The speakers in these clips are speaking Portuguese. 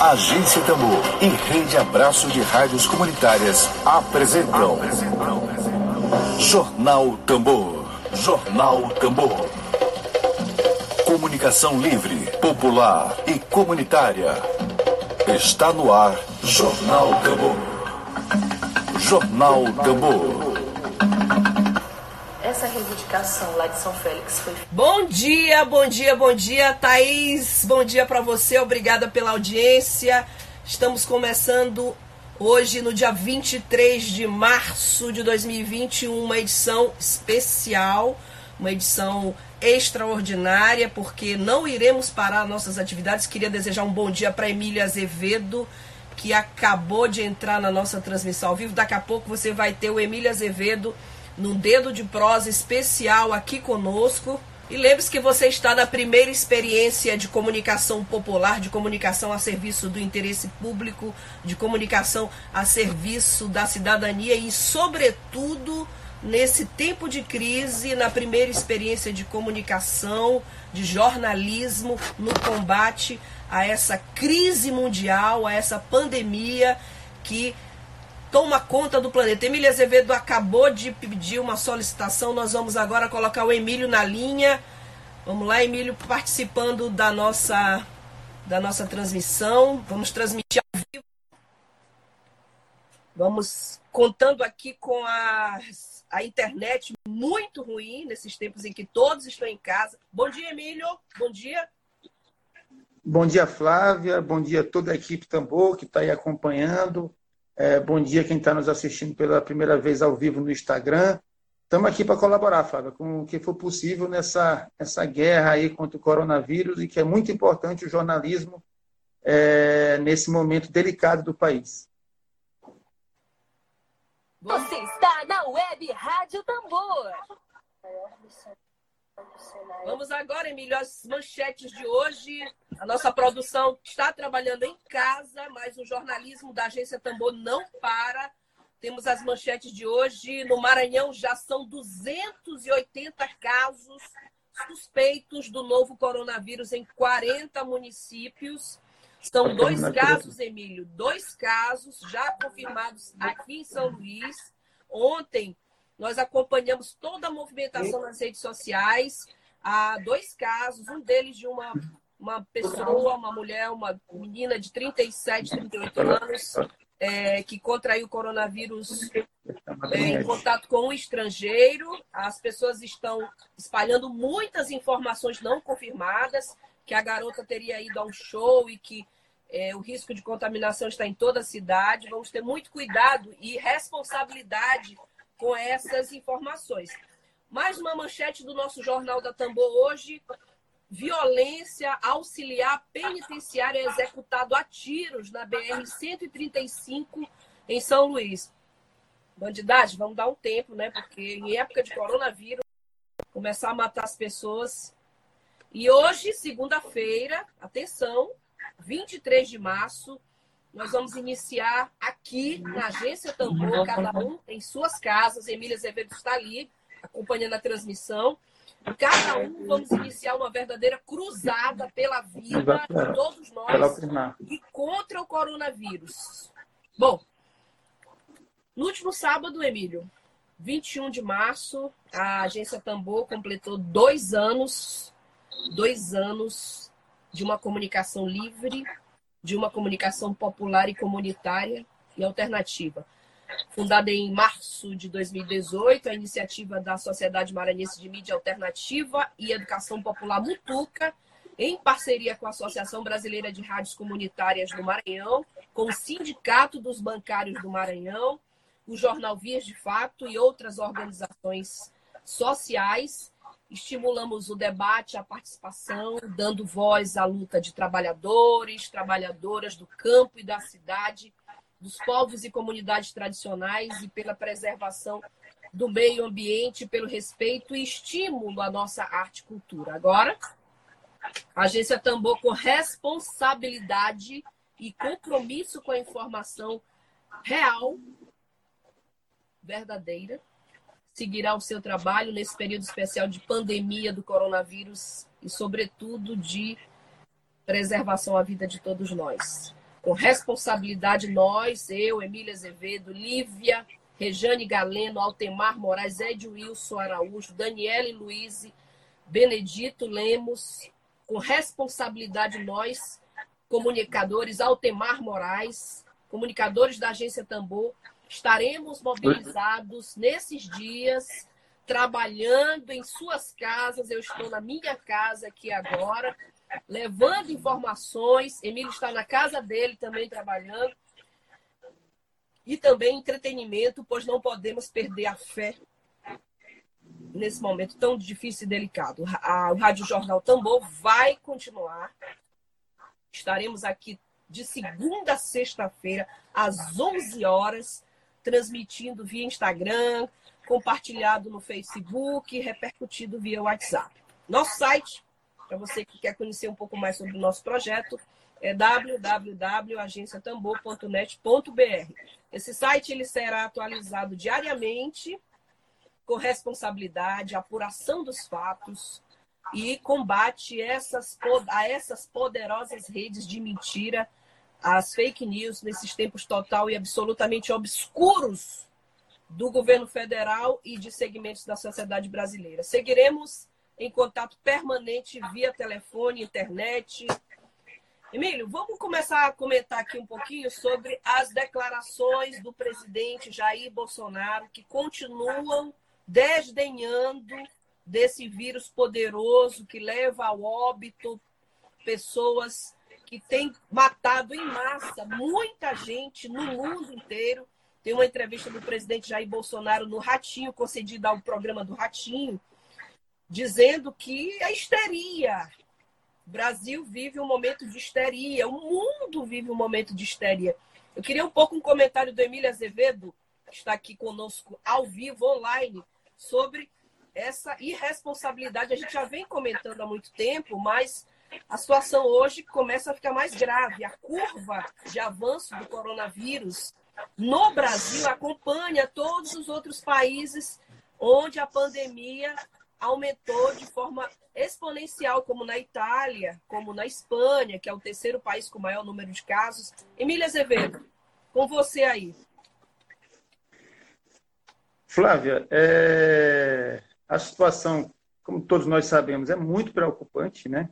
Agência Tambor e Rede Abraço de Rádios Comunitárias apresentam Jornal Tambor. Jornal Tambor. Comunicação livre, popular e comunitária. Está no ar Jornal Tambor. Jornal Tambor essa lá de São Félix foi. Bom dia, bom dia, bom dia, Thaís. Bom dia para você, obrigada pela audiência. Estamos começando hoje, no dia 23 de março de 2021, uma edição especial, uma edição extraordinária, porque não iremos parar nossas atividades. Queria desejar um bom dia para Emília Azevedo, que acabou de entrar na nossa transmissão ao vivo. Daqui a pouco você vai ter o Emília Azevedo num dedo de prosa especial aqui conosco. E lembre-se que você está na primeira experiência de comunicação popular, de comunicação a serviço do interesse público, de comunicação a serviço da cidadania e, sobretudo, nesse tempo de crise, na primeira experiência de comunicação, de jornalismo no combate a essa crise mundial, a essa pandemia que toma conta do planeta. Emília Azevedo acabou de pedir uma solicitação. Nós vamos agora colocar o Emílio na linha. Vamos lá, Emílio, participando da nossa, da nossa transmissão. Vamos transmitir ao vivo. Vamos contando aqui com a, a internet muito ruim nesses tempos em que todos estão em casa. Bom dia, Emílio. Bom dia. Bom dia, Flávia. Bom dia a toda a equipe Tambor que está aí acompanhando. É, bom dia quem está nos assistindo pela primeira vez ao vivo no Instagram. Estamos aqui para colaborar, Flávia, com o que for possível nessa, nessa guerra aí contra o coronavírus e que é muito importante o jornalismo é, nesse momento delicado do país. Você está na Web Rádio Tambor. Vamos agora, Emílio, as manchetes de hoje. A nossa produção está trabalhando em casa, mas o jornalismo da Agência Tambor não para. Temos as manchetes de hoje. No Maranhão já são 280 casos suspeitos do novo coronavírus em 40 municípios. São dois casos, Emílio, dois casos já confirmados aqui em São Luís. Ontem nós acompanhamos toda a movimentação nas redes sociais. Há dois casos, um deles de uma, uma pessoa, uma mulher, uma menina de 37, 38 anos, é, que contraiu coronavírus é, em contato com um estrangeiro. As pessoas estão espalhando muitas informações não confirmadas, que a garota teria ido a um show e que é, o risco de contaminação está em toda a cidade. Vamos ter muito cuidado e responsabilidade com essas informações. Mais uma manchete do nosso Jornal da Tambor hoje. Violência auxiliar penitenciária executado a tiros na BR-135 em São Luís. Bandidagem, vamos dar um tempo, né? Porque em época de coronavírus, começar a matar as pessoas. E hoje, segunda-feira, atenção, 23 de março, nós vamos iniciar aqui na Agência Tambor, cada um em suas casas. Emília Azevedo está ali, acompanhando a transmissão. Cada um vamos iniciar uma verdadeira cruzada pela vida de todos nós e contra o coronavírus. Bom, no último sábado, Emílio, 21 de março, a agência Tambor completou dois anos, dois anos de uma comunicação livre, de uma comunicação popular e comunitária e alternativa. Fundada em março de 2018, a iniciativa da Sociedade Maranhense de Mídia Alternativa e Educação Popular Mutuca, em parceria com a Associação Brasileira de Rádios Comunitárias do Maranhão, com o Sindicato dos Bancários do Maranhão, o Jornal Vias de Fato e outras organizações sociais, estimulamos o debate, a participação, dando voz à luta de trabalhadores, trabalhadoras do campo e da cidade, dos povos e comunidades tradicionais e pela preservação do meio ambiente, pelo respeito e estímulo à nossa arte e cultura. Agora, a agência Tambor com responsabilidade e compromisso com a informação real, verdadeira, seguirá o seu trabalho nesse período especial de pandemia do coronavírus e, sobretudo, de preservação à vida de todos nós. com responsabilidade nós, eu, Emília Azevedo, Lívia, Rejane Galeno, Altemar Moraes, Ed Wilson Araújo, Daniele Luiz, Benedito Lemos, com responsabilidade nós, comunicadores, Altemar Moraes, comunicadores da Agência Tambor, estaremos mobilizados nesses dias, trabalhando em suas casas. Eu estou na minha casa aqui agora, levando informações. Emílio está na casa dele também trabalhando. E também entretenimento, pois não podemos perder a fé nesse momento tão difícil e delicado. O Rádio Jornal Tambor vai continuar. Estaremos aqui de segunda a sexta-feira, às 11 horas, transmitindo via Instagram, compartilhado no Facebook, repercutido via WhatsApp. Nosso site, para você que quer conhecer um pouco mais sobre o nosso projeto, é www.agenciatambor.net.br. Esse site ele será atualizado diariamente com responsabilidade, apuração dos fatos e combate essas, a essas poderosas redes de mentira, as fake news nesses tempos total e absolutamente obscuros do governo federal e de segmentos da sociedade brasileira. Seguiremos em contato permanente via telefone, internet. Emílio, vamos começar a comentar aqui um pouquinho sobre as declarações do presidente Jair Bolsonaro, que continuam desdenhando desse vírus poderoso que leva ao óbito pessoas que têm matado em massa muita gente no mundo inteiro. Tem uma entrevista do presidente Jair Bolsonaro no Ratinho, concedida ao programa do Ratinho, dizendo que a histeria. O Brasil vive um momento de histeria, o mundo vive um momento de histeria. Eu queria um pouco um comentário do Emílio Azevedo, que está aqui conosco ao vivo, online, sobre essa irresponsabilidade. A gente já vem comentando há muito tempo, mas a situação hoje começa a ficar mais grave. A curva de avanço do coronavírus no Brasil acompanha todos os outros países onde a pandemia aumentou de forma exponencial, como na Itália, como na Espanha, que é o terceiro país com maior número de casos. Emília Azevedo, com você aí. Flávia, é... a situação, como todos nós sabemos, é muito preocupante, né?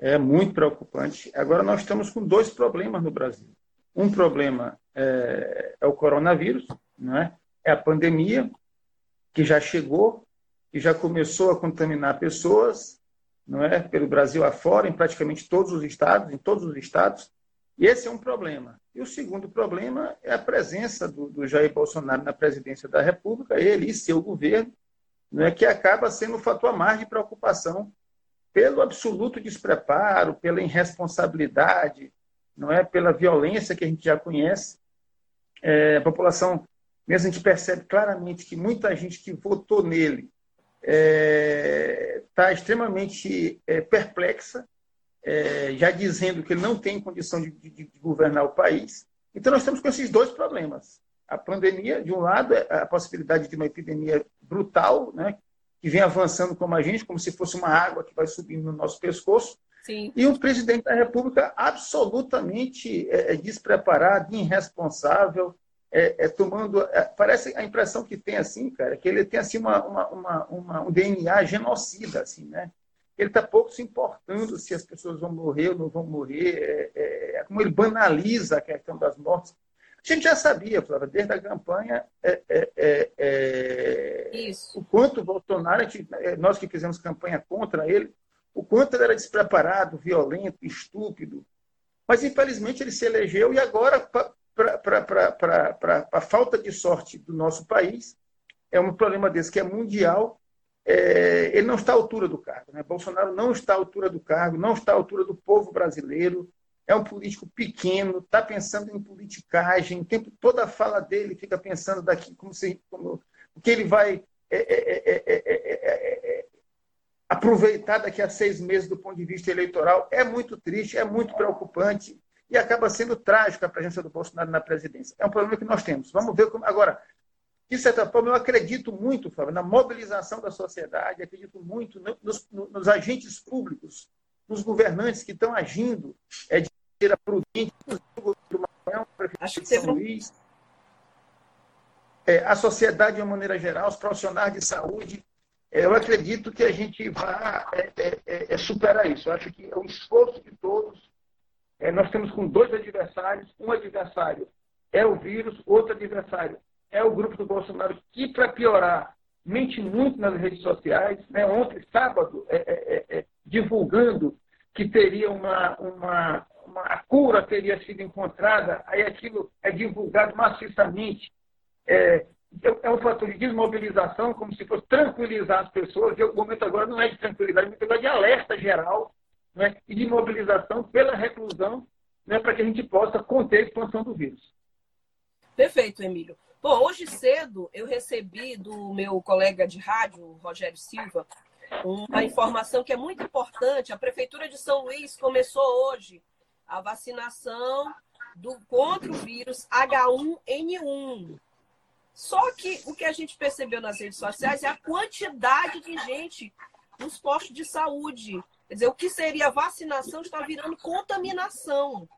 É muito preocupante. Agora nós estamos com dois problemas no Brasil. Um problema é, é o coronavírus, não é? É a pandemia que já chegou e já começou a contaminar pessoas, não é? Pelo Brasil afora, em praticamente todos os estados, em todos os estados. E esse é um problema. E o segundo problema é a presença do, do Jair Bolsonaro na presidência da República, ele e seu governo, não é que acaba sendo o fator mais de preocupação pelo absoluto despreparo, pela irresponsabilidade, não é pela violência que a gente já conhece. É, a população, mesmo a gente percebe claramente que muita gente que votou nele está é, tá extremamente é, perplexa é, já dizendo que ele não tem condição de, de, de, governar o país. Então, nós estamos com esses dois problemas. A pandemia, de um lado, é a possibilidade de uma epidemia brutal, né, que vem avançando como a gente, como se fosse uma água que vai subindo no nosso pescoço. Sim. E o presidente da República absolutamente é, é despreparado, irresponsável, é, é tomando. É, parece a impressão que tem assim, cara, que ele tem assim uma, uma, uma, um DNA genocida, assim, né? ele está pouco se importando se as pessoas vão morrer ou não vão morrer, é, é, é, como ele banaliza a questão das mortes. A gente já sabia, Flávia, desde a campanha, é, é, é, o quanto Bolsonaro, gente, nós que fizemos campanha contra ele, o quanto ele era despreparado, violento, estúpido. Mas, infelizmente, ele se elegeu e agora, para a falta de sorte do nosso país, é um problema desse que é mundial, é, ele não está à altura do cargo. Né? Bolsonaro não está à altura do cargo, não está à altura do povo brasileiro. É um político pequeno, está pensando em politicagem. O tempo, toda a fala dele fica pensando daqui como se como, o que ele vai é, é, aproveitar daqui a seis meses do ponto de vista eleitoral. É muito triste, é muito preocupante e acaba sendo trágico a presença do Bolsonaro na presidência. É um problema que nós temos. Vamos ver como agora de certa forma, eu acredito muito, Fábio, na mobilização da sociedade, acredito muito nos, nos, agentes públicos, nos governantes que estão agindo é, de maneira prudente, o Acho que teve São Luís, é, a sociedade de uma maneira geral, os profissionais de saúde, é, eu acredito que a gente vai é, é, é, é superar isso. Eu acho que é o esforço de todos. nós temos com dois adversários, um adversário é o vírus, outro adversário é o grupo do Bolsonaro, que, para piorar, mente muito nas redes sociais. Né? Ontem, sábado, divulgando que teria uma, uma, uma cura teria sido encontrada, aí aquilo é divulgado maciçamente é, é um fator de desmobilização, como se fosse tranquilizar as pessoas, e o momento agora não é de tranquilidade, é de alerta geral né, e de mobilização pela reclusão né, para que a gente possa conter a expansão do vírus. Perfeito, Emílio. Bom, hoje cedo eu recebi do meu colega de rádio, Rogério Silva, uma informação que é muito importante. A Prefeitura de São Luís começou hoje a vacinação do, contra o vírus H1N1. Só que o que a gente percebeu nas redes sociais é a quantidade de gente nos postos de saúde. Quer dizer, o que seria vacinação está virando contaminação.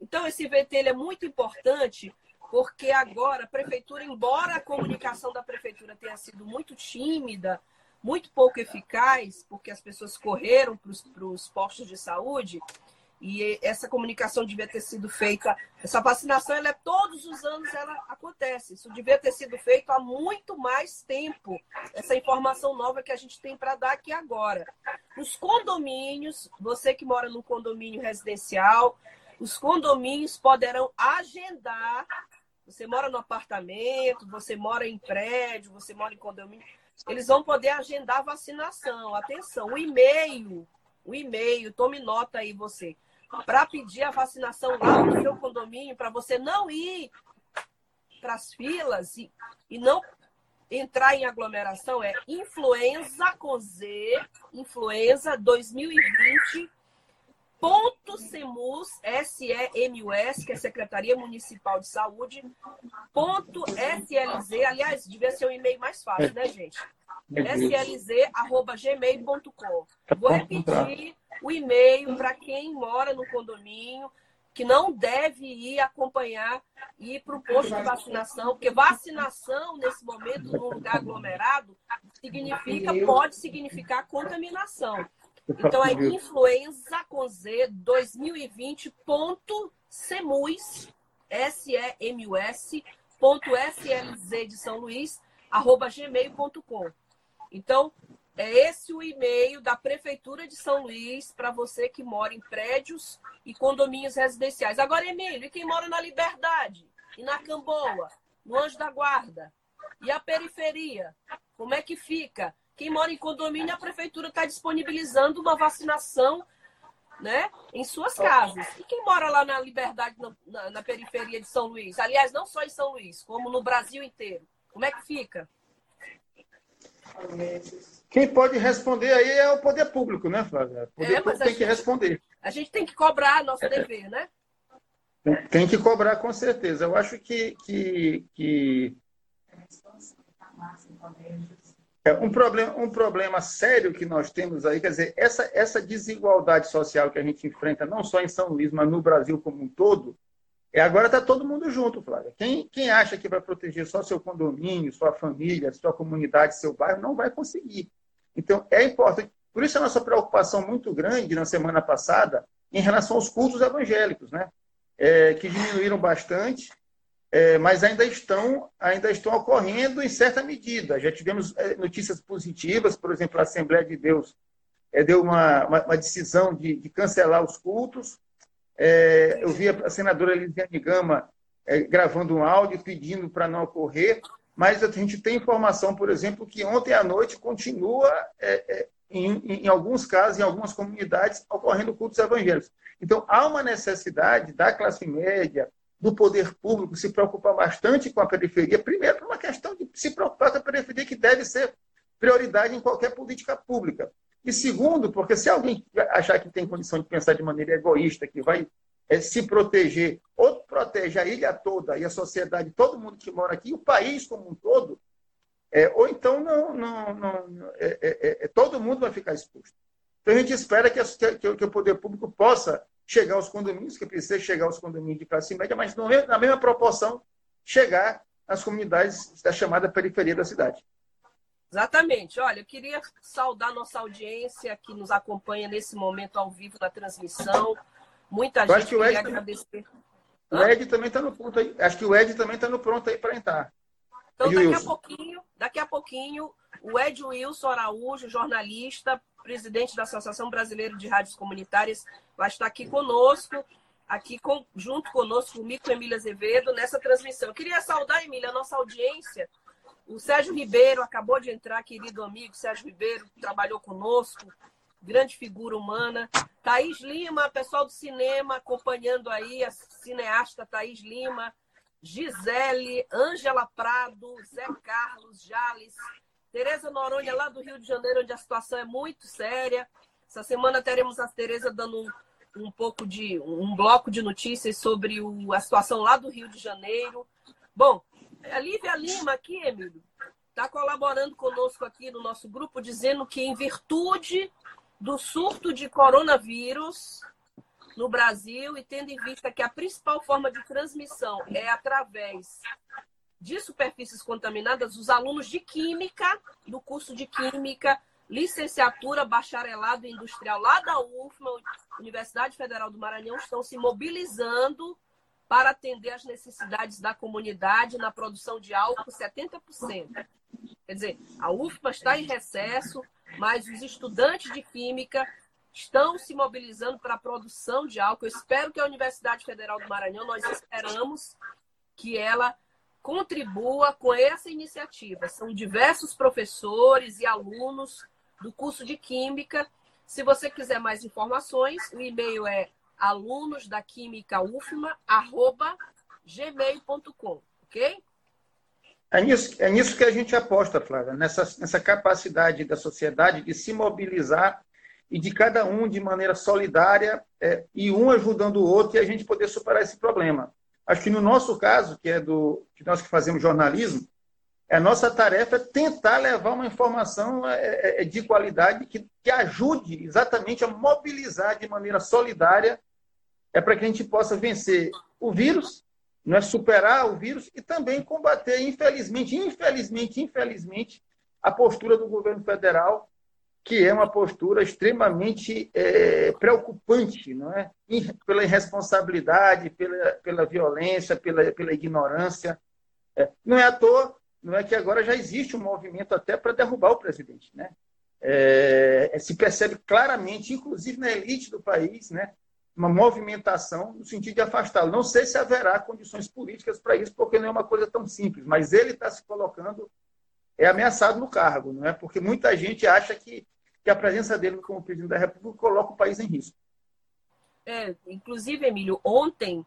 Então, esse VT é muito importante, porque agora a prefeitura, embora a comunicação da prefeitura tenha sido muito tímida, muito pouco eficaz, porque as pessoas correram para os postos de saúde, e essa comunicação devia ter sido feita. Essa vacinação, ela é todos os anos ela acontece. Isso devia ter sido feito há muito mais tempo. Essa informação nova que a gente tem para dar aqui agora. Os condomínios, você que mora num condomínio residencial, os condomínios poderão agendar. Você mora no apartamento, você mora em prédio, você mora em condomínio. Eles vão poder agendar vacinação. Atenção, o e-mail, o e-mail, tome nota aí você para pedir a vacinação lá no seu condomínio, para você não ir para as filas e, e não entrar em aglomeração, é influenza com Z, influenza 2020 ponto semus, S-E-M-U-S, que é Secretaria Municipal de Saúde, ponto S-L-Z, aliás, devia ser o um e-mail mais fácil, né, gente? slz.gmail.com. Vou repetir o e-mail para quem mora no condomínio, que não deve ir acompanhar, ir para o posto de vacinação, porque vacinação, nesse momento, num lugar aglomerado, significa, pode significar contaminação. Então, é influenza com Z 2020.semus, S-E-M-U-S, ponto S-L-Z de São Luís, arroba gmail.com. Então, é esse o e-mail da Prefeitura de São Luís para você que mora em prédios e condomínios residenciais. Agora, Emílio, e quem mora na Liberdade, e na Camboa, no Anjo da Guarda, e a periferia, como é que fica? Quem mora em condomínio, a Prefeitura está disponibilizando uma vacinação né, em suas casas. E quem mora lá na Liberdade, na, na periferia de São Luís? Aliás, não só em São Luís, como no Brasil inteiro. Como é que fica? Quem pode responder aí é o poder público, né, Flávia? O poder é, público tem gente, que responder. A gente tem que cobrar nosso é. dever, né? Tem que cobrar, com certeza. Eu acho que, que, que... É um problema, um problema sério que nós temos aí, quer dizer, essa, essa desigualdade social que a gente enfrenta, não só em São Luís, mas no Brasil como um todo, é, agora está todo mundo junto, Flávia. Quem, quem acha que vai proteger só seu condomínio, sua família, sua comunidade, seu bairro, não vai conseguir. Então, é importante. Por isso, a nossa preocupação muito grande na semana passada em relação aos cultos evangélicos, né? É, que diminuíram bastante, é, mas ainda estão, ainda estão ocorrendo em certa medida. Já tivemos é, notícias positivas, por exemplo, a Assembleia de Deus é, deu uma, uma, uma decisão de, de cancelar os cultos, é, eu vi a senadora Elisiane Gama é, gravando um áudio pedindo para não ocorrer, mas a gente tem informação, por exemplo, que ontem à noite continua, é, é em, em, alguns casos, em algumas comunidades, ocorrendo cultos evangélicos. Então, há uma necessidade da classe média, do poder público, se preocupar bastante com a periferia, primeiro, por uma questão de se preocupar com a periferia, que deve ser prioridade em qualquer política pública. E segundo, porque se alguém achar que tem condição de pensar de maneira egoísta, que vai é, se proteger, ou protege a ilha toda e a sociedade, todo mundo que mora aqui, o país como um todo, é, ou então não, não, não é, é, é todo mundo vai ficar exposto. Então a gente espera que, que, que o poder público possa chegar aos condomínios, que precisa chegar aos condomínios de classe média, mas não é, na mesma proporção chegar às comunidades da chamada periferia da cidade. Exatamente. Olha, eu queria saudar nossa audiência que nos acompanha nesse momento ao vivo da transmissão. Muita eu gente queria agradecer. O Ed também está no ponto aí. Acho que o Ed também está no pronto aí para entrar. Então, Ed daqui Wilson. a pouquinho, daqui a pouquinho, o Ed Wilson Araújo, jornalista, presidente da Associação Brasileira de Rádios Comunitárias, vai estar aqui conosco, aqui com, junto conosco, comigo com Emília Azevedo, nessa transmissão. Eu queria saudar, Emília, a nossa audiência. O Sérgio Ribeiro acabou de entrar, querido amigo Sérgio Ribeiro, trabalhou conosco, grande figura humana. Thaís Lima, pessoal do cinema acompanhando aí, a cineasta Thaís Lima, Gisele, Ângela Prado, Zé Carlos, Jales, Tereza Noronha, lá do Rio de Janeiro, onde a situação é muito séria. Essa semana teremos a Tereza dando um, um pouco de um bloco de notícias sobre o, a situação lá do Rio de Janeiro. Bom, a Lívia Lima aqui, Emílio, está colaborando conosco aqui no nosso grupo, dizendo que, em virtude do surto de coronavírus no Brasil e tendo em vista que a principal forma de transmissão é através de superfícies contaminadas, os alunos de Química, do curso de Química, licenciatura, bacharelado industrial lá da UFMA, Universidade Federal do Maranhão, estão se mobilizando para atender às necessidades da comunidade na produção de álcool 70%. Quer dizer, a UFMA está em recesso, mas os estudantes de Química estão se mobilizando para a produção de álcool. Eu espero que a Universidade Federal do Maranhão, nós esperamos que ela contribua com essa iniciativa. São diversos professores e alunos do curso de Química. Se você quiser mais informações, o e-mail é alunos da química ufma, arroba gmail.com, ok? É nisso, é nisso que a gente aposta, Flávia, nessa, nessa capacidade da sociedade de se mobilizar e de cada um de maneira solidária é, e um ajudando o outro e a gente poder superar esse problema. Acho que no nosso caso, que é do que nós que fazemos jornalismo, a nossa tarefa é tentar levar uma informação é, é, é, de qualidade que, que ajude exatamente a mobilizar de maneira solidária é para que a gente possa vencer o vírus, não é superar o vírus e também combater, infelizmente, infelizmente, infelizmente, a postura do governo federal que é uma postura extremamente é, preocupante, não é? Pela irresponsabilidade, pela, pela violência, pela, pela ignorância. É, não é à toa, não é que agora já existe um movimento até para derrubar o presidente, né? É, se percebe claramente, inclusive na elite do país, né? Uma movimentação no sentido de afastá-lo. Não sei se haverá condições políticas para isso, porque não é uma coisa tão simples, mas ele está se colocando é ameaçado no cargo, não é? Porque muita gente acha que que a presença dele como presidente da República coloca o país em risco. É, inclusive, Emílio, ontem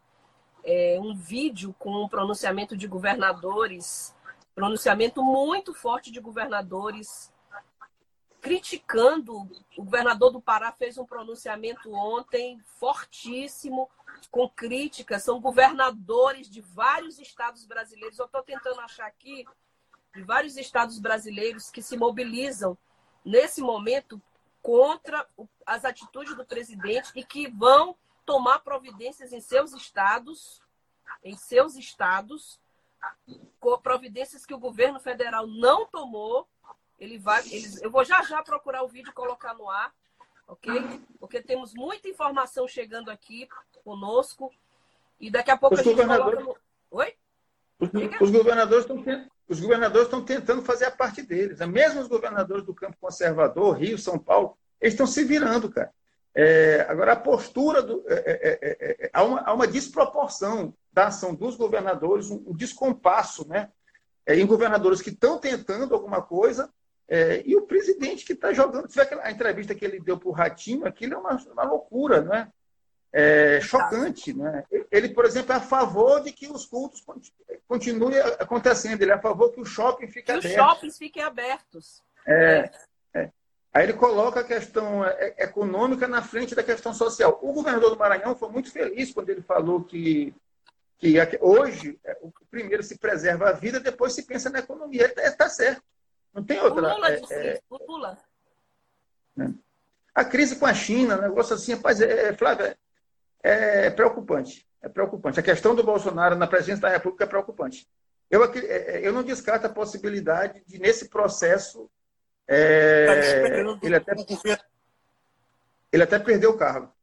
é, um vídeo com um pronunciamento de governadores, pronunciamento muito forte de governadores, criticando. O governador do Pará fez um pronunciamento ontem fortíssimo, com críticas. São governadores de vários estados brasileiros. Eu estou tentando achar aqui de vários estados brasileiros que se mobilizam nesse momento contra as atitudes do presidente e que vão tomar providências em seus estados, em seus estados, providências que o governo federal não tomou. Ele vai, eles, eu vou já já procurar o vídeo e colocar no ar, ok? Porque temos muita informação chegando aqui conosco e daqui a pouco os a gente coloca no... Oi? Os, os governadores estão os governadores estão tentando fazer a parte deles. Né? Mesmo os governadores do campo conservador, Rio, São Paulo, eles estão se virando, cara. É, agora, a postura do. É, é, é, é há, uma, há, uma, desproporção da ação dos governadores, um, um descompasso, né? É, em governadores que estão tentando alguma coisa e o presidente que está jogando. Você vê a entrevista que ele deu para o Ratinho, aquilo é uma, uma loucura, não é? é, chocante. Né? Ele, por exemplo, é a favor de que os cultos continuem acontecendo, ele é a favor que o shopping fique aberto. Que os shoppings fiquem abertos. É, é. Aí ele coloca a questão é, econômica na frente da questão social. O governador do Maranhão foi muito feliz quando ele falou que, que hoje, é, o primeiro se preserva a vida, depois se pensa na economia. Está certo. Não tem outra. O Lula disse é, o Lula. A crise com a China, negócio assim, rapaz, é, Flávia, é preocupante. É preocupante. A questão do Bolsonaro na presidência da República é preocupante. Eu, é, é, eu não descarto a possibilidade de, nesse processo, é, tá ele, até, ele até perdeu o cargo.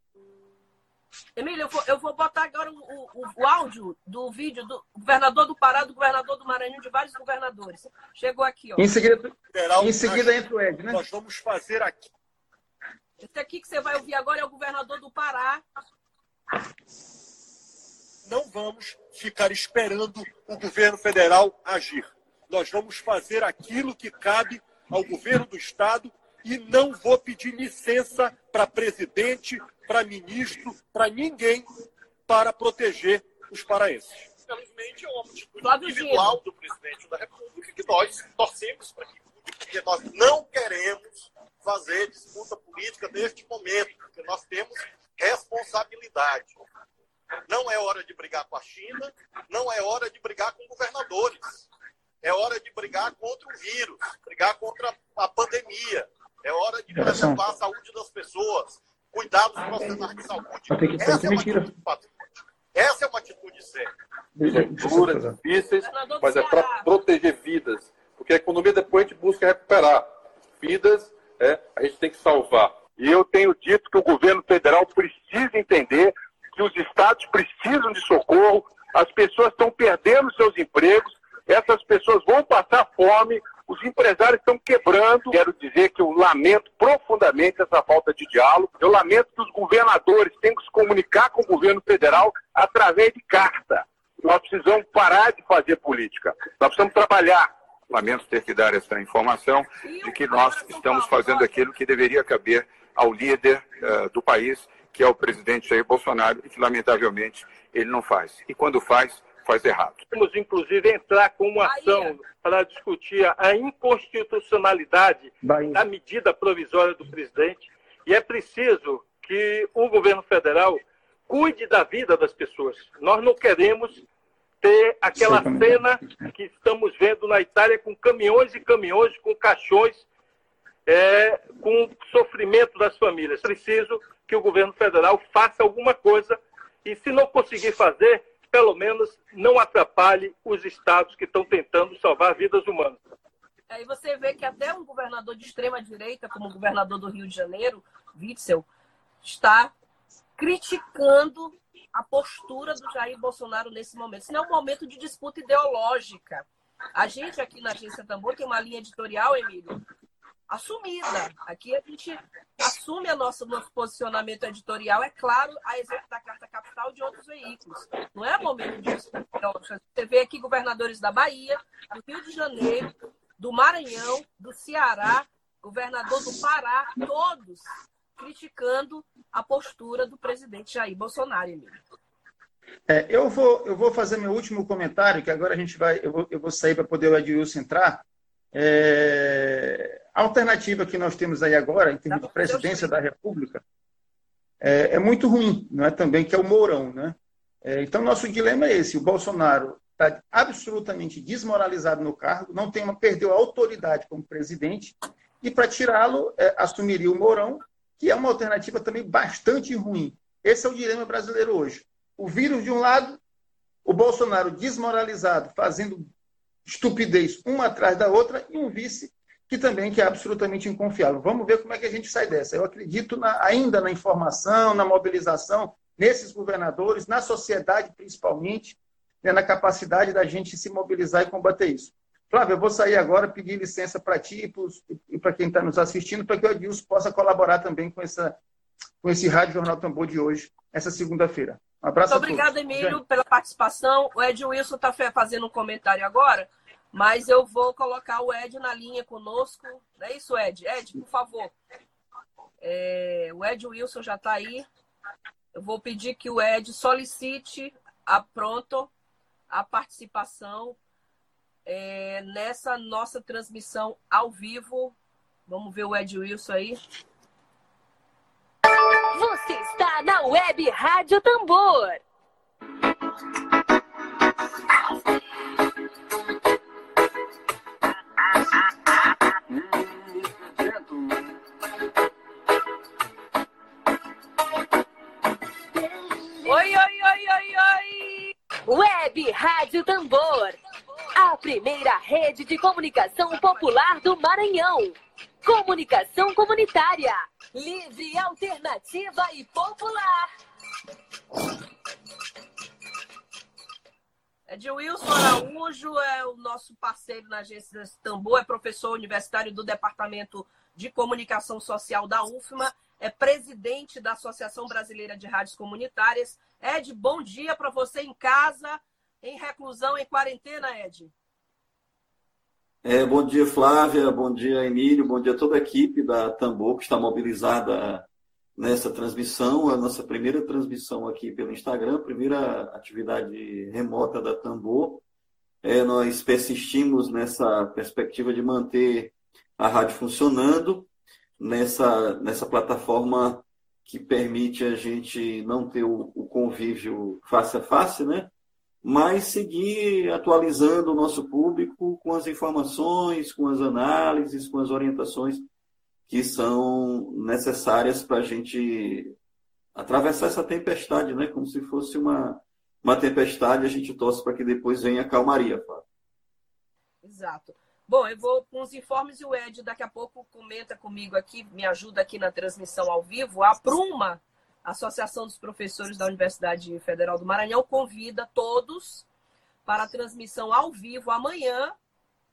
Emílio, eu vou, eu vou botar agora o, o, o, áudio do vídeo do governador do Pará, do governador do Maranhão, de vários governadores. Chegou aqui, ó. Em seguida, em seguida entra o Ed, né? Nós vamos fazer aqui. Esse aqui que você vai ouvir agora é o governador do Pará. Não vamos ficar esperando o governo federal agir. Nós vamos fazer aquilo que cabe ao governo do Estado e não vou pedir licença para presidente, para ministro, para ninguém para proteger os paraenses. Infelizmente, é uma atitude individual do presidente da República que nós torcemos para que porque nós não queremos fazer disputa política neste momento, porque nós temos responsabilidade. Não é hora de brigar com a China, não é hora de brigar com governadores. É hora de brigar contra o vírus, brigar contra a pandemia. É hora de preservar a saúde das pessoas, cuidar dos profissionais de saúde. Essa é uma atitude Essa é uma atitude séria. Duras, difíceis, mas é para proteger vidas. Porque a economia depois a gente busca recuperar. Vidas, é, a gente tem que salvar. E eu tenho dito que o governo federal precisa entender que os estados precisam de socorro, as pessoas estão perdendo seus empregos, essas pessoas vão passar fome, os empresários estão quebrando. Quero dizer que eu lamento profundamente essa falta de diálogo. Eu lamento que os governadores tenham que se comunicar com o governo federal através de carta. Nós precisamos parar de fazer política. Nós precisamos trabalhar. Lamento ter que dar essa informação de que nós estamos fazendo aquilo que deveria caber ao líder uh, do país, que é o presidente Jair Bolsonaro, e que, lamentavelmente, ele não faz. E quando faz, faz errado. Vamos, inclusive, entrar com uma ação para discutir a inconstitucionalidade Bahia. da medida provisória do presidente. E é preciso que o governo federal cuide da vida das pessoas. Nós não queremos ter aquela cena que estamos vendo na Itália com caminhões e caminhões, com caixões, é, com sofrimento das famílias. Preciso que o governo federal faça alguma coisa e, se não conseguir fazer, pelo menos não atrapalhe os estados que estão tentando salvar vidas humanas. Aí você vê que até um governador de extrema direita, como o governador do Rio de Janeiro, Witzel, está criticando a postura do Jair Bolsonaro nesse momento. Isso não é um momento de disputa ideológica. A gente aqui na Agência Tambor tem uma linha editorial, Emílio, assumida. Aqui a gente assume a nossa, nosso posicionamento editorial, é claro, a exemplo da Carta Capital de outros veículos. Não é momento disputa ideológica. Você vê aqui governadores da Bahia, do Rio de Janeiro, do Maranhão, do Ceará, governador do Pará, todos criticando a postura do presidente Jair Bolsonaro, Emílio. É, eu, vou, eu vou fazer meu último comentário, que agora a gente vai, eu vou, eu vou sair para poder o Edilson entrar. É, a alternativa que nós temos aí agora, em termos de presidência da República, é, é, muito ruim, não é também que é o Mourão, né? É, então nosso dilema é esse: o Bolsonaro está absolutamente desmoralizado no cargo, não tem uma, perdeu a autoridade como presidente e para tirá-lo é, assumiria o Mourão, que é uma alternativa também bastante ruim. Esse é o dilema brasileiro hoje. O vírus de um lado, o Bolsonaro desmoralizado, fazendo estupidez uma atrás da outra, e um vice que também que é absolutamente inconfiável. Vamos ver como é que a gente sai dessa. Eu acredito na, ainda na informação, na mobilização, nesses governadores, na sociedade principalmente, né, na capacidade da gente se mobilizar e combater isso. Flávio, eu vou sair agora, pedir licença para ti e para quem está nos assistindo, para que o Edilson possa colaborar também com, essa, com esse Rádio Jornal Tambor de hoje, essa segunda-feira. Um abraço Muito obrigada, Emílio, pela participação. O Ed Wilson está fazendo um comentário agora, mas eu vou colocar o Ed na linha conosco. Não é isso, Ed? Ed, por favor. É, o Ed Wilson já está aí. Eu vou pedir que o Ed solicite a pronto a participação é, nessa nossa transmissão ao vivo. Vamos ver o Ed Wilson aí. Você está na Web Rádio Tambor. Web Rádio Tambor. A primeira rede de comunicação popular do Maranhão. Comunicação comunitária. Livre, alternativa e popular. Edilson Araújo é o nosso parceiro na agência Tambor, é professor universitário do Departamento de Comunicação Social da UFMA, é presidente da Associação Brasileira de Rádios Comunitárias. Ed, bom dia para você em casa, em reclusão, em quarentena, Ed. É, bom dia, Flávia, bom dia, Emílio, bom dia a toda a equipe da Tambor que está mobilizada nessa transmissão, a nossa primeira transmissão aqui pelo Instagram, primeira atividade remota da Tambor. É, nós persistimos nessa perspectiva de manter a rádio funcionando nessa, nessa plataforma que permite a gente não ter o, o convívio face a face, né? mas seguir atualizando o nosso público com as informações, com as análises, com as orientações que são necessárias para a gente atravessar essa tempestade, né? Como se fosse uma, uma tempestade, a gente torce para que depois venha a calmaria, Fábio. Exato. Bom, eu vou com os informes e o Ed daqui a pouco comenta comigo aqui, me ajuda aqui na transmissão ao vivo. A Pruma, Associação dos Professores da Universidade Federal do Maranhão, convida todos para a transmissão ao vivo amanhã,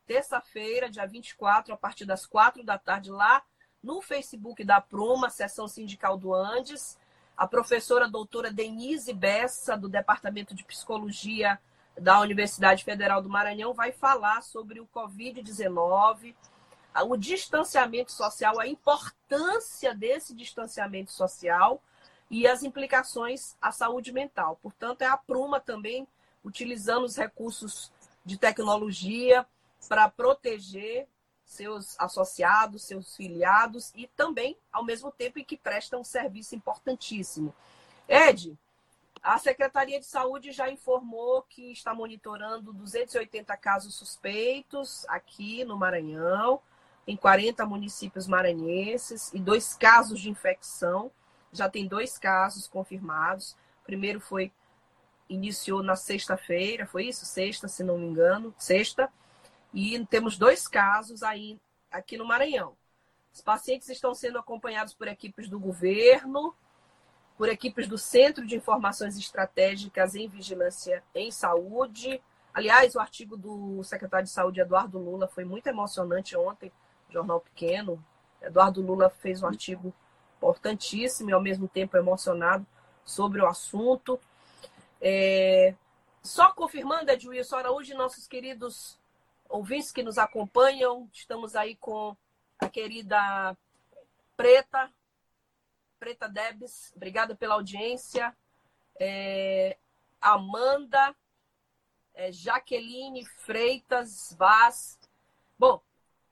terça-feira, dia 24, a partir das quatro da tarde, lá no Facebook da Pruma, Seção Sindical do Andes, a professora doutora Denise Bessa, do Departamento de Psicologia da Universidade Federal do Maranhão, vai falar sobre o Covid-19, o distanciamento social, a importância desse distanciamento social e as implicações à saúde mental. Portanto, é a Pruma também utilizando os recursos de tecnologia para proteger seus associados, seus filiados e também, ao mesmo tempo, em que prestam um serviço importantíssimo. Ed, a Secretaria de Saúde já informou que está monitorando 280 casos suspeitos aqui no Maranhão, em 40 municípios maranhenses, e dois casos de infecção. Já tem dois casos confirmados. O primeiro foi iniciou na sexta-feira, foi isso? Sexta, se não me engano, sexta. E temos dois casos aí aqui no Maranhão. Os pacientes estão sendo acompanhados por equipes do governo, por equipes do Centro de Informações Estratégicas em Vigilância em Saúde. Aliás, o artigo do secretário de Saúde, Eduardo Lula, foi muito emocionante ontem, Jornal Pequeno. Eduardo Lula fez um artigo importantíssimo e, ao mesmo tempo, emocionado sobre o assunto. É... Só confirmando, Edwilson Araújo, nossos queridos ouvintes que nos acompanham. Estamos aí com a querida Preta, Preta Debs. Obrigada pela audiência. É, Amanda, é, Jaqueline Freitas Vaz. Bom,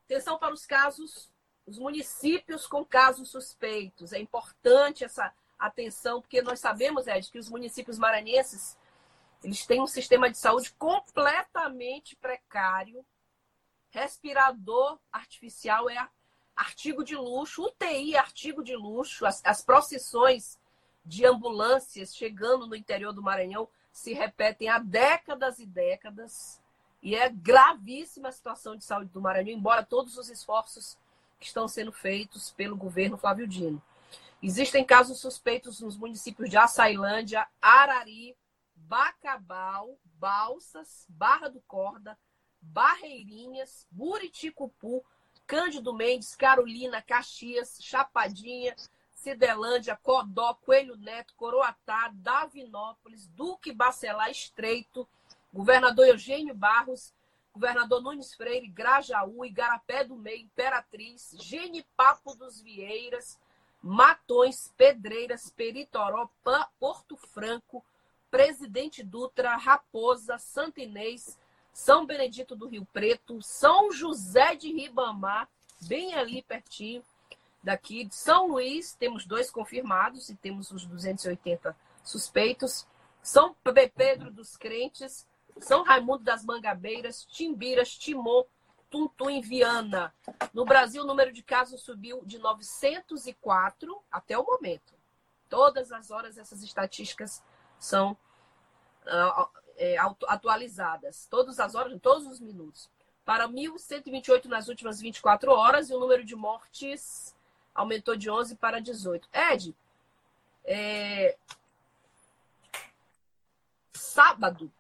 atenção para os casos, os municípios com casos suspeitos. É importante essa atenção, porque nós sabemos, Ed, que os municípios maranhenses eles têm um sistema de saúde completamente precário. Respirador artificial é artigo de luxo, UTI artigo de luxo. As, as procissões de ambulâncias chegando no interior do Maranhão se repetem há décadas e décadas. E é gravíssima a situação de saúde do Maranhão, embora todos os esforços que estão sendo feitos pelo governo Flávio Dino. Existem casos suspeitos nos municípios de Açailândia, Arari, Bacabal, Balsas, Barra do Corda, Barreirinhas, Buriticupu, Cândido Mendes, Carolina, Caxias, Chapadinha, Cidelândia, Codó, Coelho Neto, Coroatá, Davinópolis, Duque Bacelar Estreito, Governador Eugênio Barros, Governador Nunes Freire, Grajaú, Igarapé do Meio, Imperatriz, Genipapo dos Vieiras, Matões, Pedreiras, Peritoró, Porto Franco, Presidente Dutra, Raposa, Santo Inês, São Benedito do Rio Preto, São José de Ribamar, bem ali pertinho daqui. De São Luís, temos dois confirmados e temos os 280 suspeitos. São Pedro dos Crentes, São Raimundo das Mangabeiras, Timbiras, Timon, Tuntum em Viana. No Brasil, o número de casos subiu de 904 até o momento. Todas as horas essas estatísticas são uh, é, atualizadas, todas as horas, todos os minutos, para 1.128 nas últimas 24 horas e o número de mortes aumentou de 11 para 18. Ed, é... sábado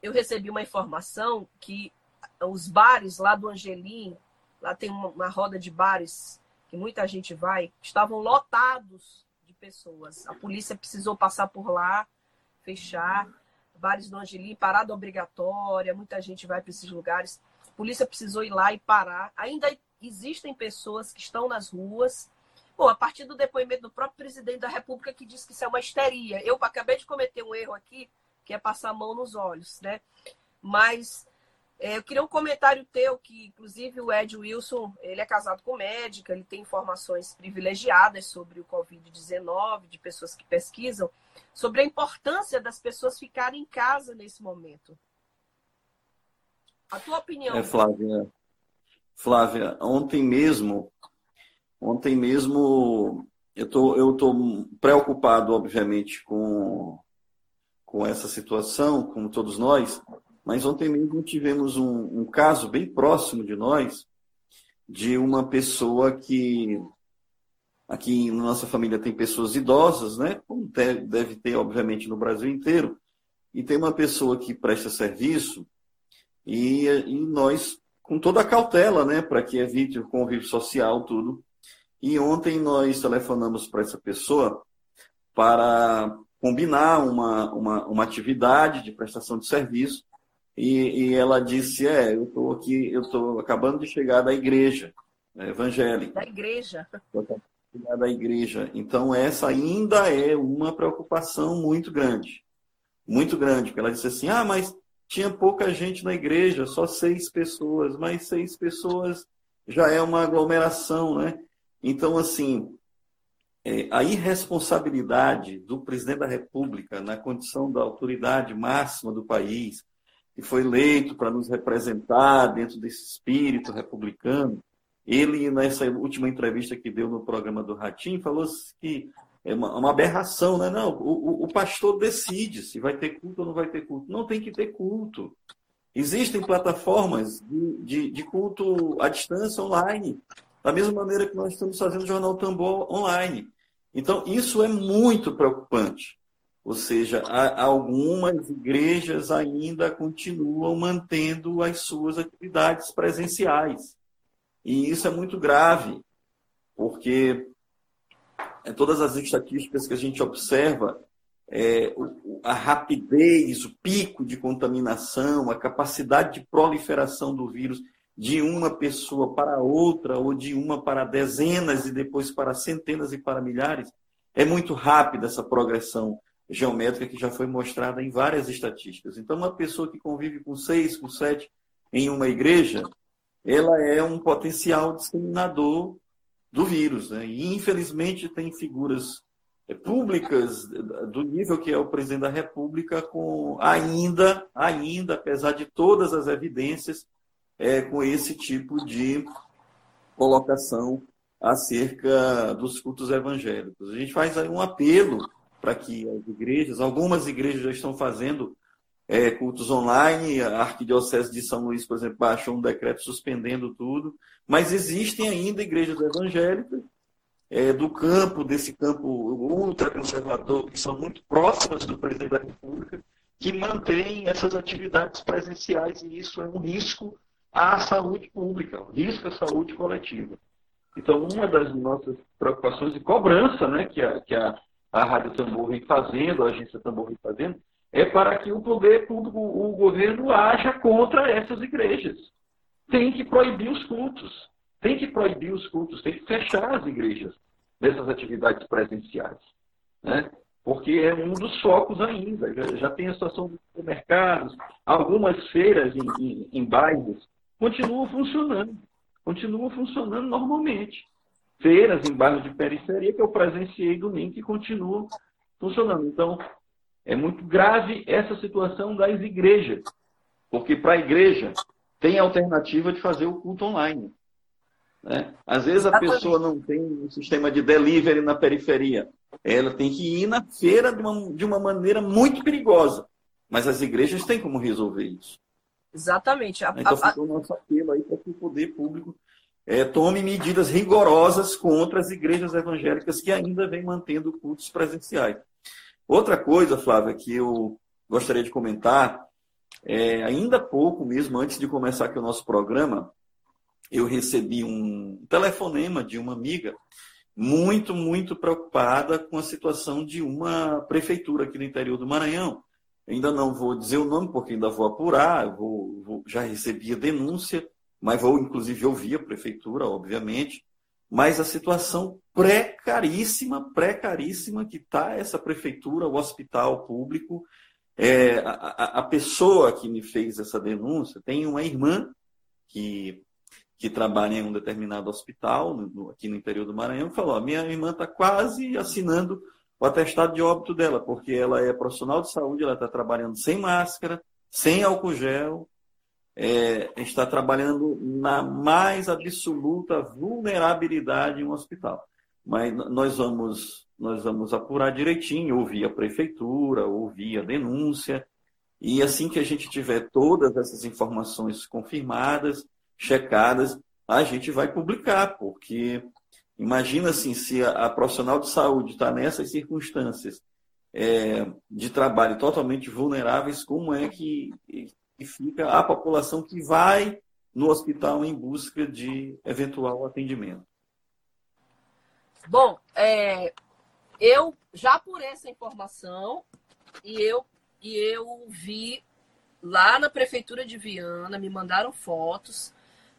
eu recebi uma informação que os bares lá do Angelim, lá tem uma, uma roda de bares que muita gente vai, estavam lotados de pessoas. A polícia precisou passar por lá, fechar. Bares do Angelim, parada obrigatória, muita gente vai para esses lugares. A polícia precisou ir lá e parar. Ainda existem pessoas que estão nas ruas. Bom, a partir do depoimento do próprio presidente da República que disse que isso é uma histeria. Eu acabei de cometer um erro aqui, que é passar a mão nos olhos, né? Mas eu queria um comentário teu, que inclusive o Ed Wilson, ele é casado com médica, ele tem informações privilegiadas sobre o Covid-19, de pessoas que pesquisam, sobre a importância das pessoas ficarem em casa nesse momento. A tua opinião? É, Flávia, Flávia, ontem mesmo, ontem mesmo, eu tô, eu tô preocupado, obviamente, com, com essa situação, como todos nós, mas ontem mesmo tivemos um, um caso bem próximo de nós, de uma pessoa que aqui na nossa família tem pessoas idosas, né? Como deve ter, obviamente, no Brasil inteiro. E tem uma pessoa que presta serviço e, e nós, com toda a cautela, né? Para que evite o convívio social, tudo. E ontem nós telefonamos para essa pessoa para combinar uma, uma, uma atividade de prestação de serviço e, e ela disse: É, eu estou aqui, eu estou acabando de chegar da igreja né, evangélica. Da igreja. Da igreja. Então, essa ainda é uma preocupação muito grande. Muito grande, porque ela disse assim: Ah, mas tinha pouca gente na igreja, só seis pessoas, mas seis pessoas já é uma aglomeração, né? Então, assim, é, a irresponsabilidade do presidente da República na condição da autoridade máxima do país, que foi eleito para nos representar dentro desse espírito republicano, ele, nessa última entrevista que deu no programa do Ratinho, falou que é uma, uma aberração, né? Não, o, o, pastor decide se vai ter culto ou não vai ter culto. Não tem que ter culto. Existem plataformas de, de, de culto à distância online, da mesma maneira que nós estamos fazendo o Jornal Tambor online. Então, isso é muito preocupante. Ou seja, algumas igrejas ainda continuam mantendo as suas atividades presenciais. E isso é muito grave, porque é, todas as estatísticas que a gente observa, é, a rapidez, o pico de contaminação, a capacidade de proliferação do vírus de uma pessoa para outra, ou de uma para dezenas e depois para centenas e para milhares, é muito rápida essa progressão geométrica que já foi mostrada em várias estatísticas. Então, uma pessoa que convive com seis, com sete em uma igreja, ela é um potencial disseminador do vírus. Né? E, infelizmente, tem figuras é, públicas do nível que é o presidente da República, com ainda, ainda, apesar de todas as evidências, é, com esse tipo de colocação acerca dos cultos evangélicos. A gente faz aí um apelo para que as igrejas, algumas igrejas já estão fazendo é, cultos online, a Arquidiocese de São Luís, por exemplo, baixou um decreto suspendendo tudo, mas existem ainda igrejas evangélicas é, do campo, desse campo ultraconservador, que são muito próximas do presidente da República, que mantêm essas atividades presenciais, e isso é um risco à saúde pública, um risco à saúde coletiva. Então, uma das nossas preocupações e cobrança né, que, a, que a a Rádio Tambor vem fazendo, a agência Tambor vem fazendo, é para que o poder público, o governo, haja contra essas igrejas. Tem que proibir os cultos. Tem que proibir os cultos, tem que fechar as igrejas nessas atividades presenciais. Né? Porque é um dos focos ainda. Já, já tem a situação dos supermercados, algumas feiras em, em, em bairros continuam funcionando. Continuam funcionando normalmente feiras em bairros de periferia que eu presenciei domingo que continuam funcionando. Então, é muito grave essa situação das igrejas, porque para a igreja tem a alternativa de fazer o culto online. Né? Às vezes a pessoa não tem um sistema de delivery na periferia. Ela tem que ir na feira de uma, de uma maneira muito perigosa. Mas as igrejas têm como resolver isso. Exatamente. A, então, ficou o nosso apelo aí para que o poder público é, tome medidas rigorosas contra as igrejas evangélicas que ainda vêm mantendo cultos presenciais. Outra coisa, Flávia, que eu gostaria de comentar, é, ainda há pouco mesmo, antes de começar aqui o nosso programa, eu recebi um telefonema de uma amiga muito, muito preocupada com a situação de uma prefeitura aqui no interior do Maranhão. Ainda não vou dizer o nome, porque ainda vou apurar, vou, vou, já recebi a denúncia, mas vou inclusive ouvir a prefeitura, obviamente. Mas a situação precaríssima, precaríssima que está essa prefeitura, o hospital público. É, a, a pessoa que me fez essa denúncia tem uma irmã que que trabalha em um determinado hospital no, aqui no interior do Maranhão, falou: a minha irmã está quase assinando o atestado de óbito dela, porque ela é profissional de saúde, ela está trabalhando sem máscara, sem álcool gel, é, está trabalhando na mais absoluta vulnerabilidade em um hospital. Mas nós vamos, nós vamos apurar direitinho, ouvir a prefeitura, ouvir a denúncia, e assim que a gente tiver todas essas informações confirmadas, checadas, a gente vai publicar, porque imagina assim, se a, a profissional de saúde está nessas circunstâncias é, de trabalho totalmente vulneráveis, como é que, que fica a população que vai no hospital em busca de eventual atendimento? Bom, é, eu já por essa informação e eu e eu vi lá na prefeitura de Viana, me mandaram fotos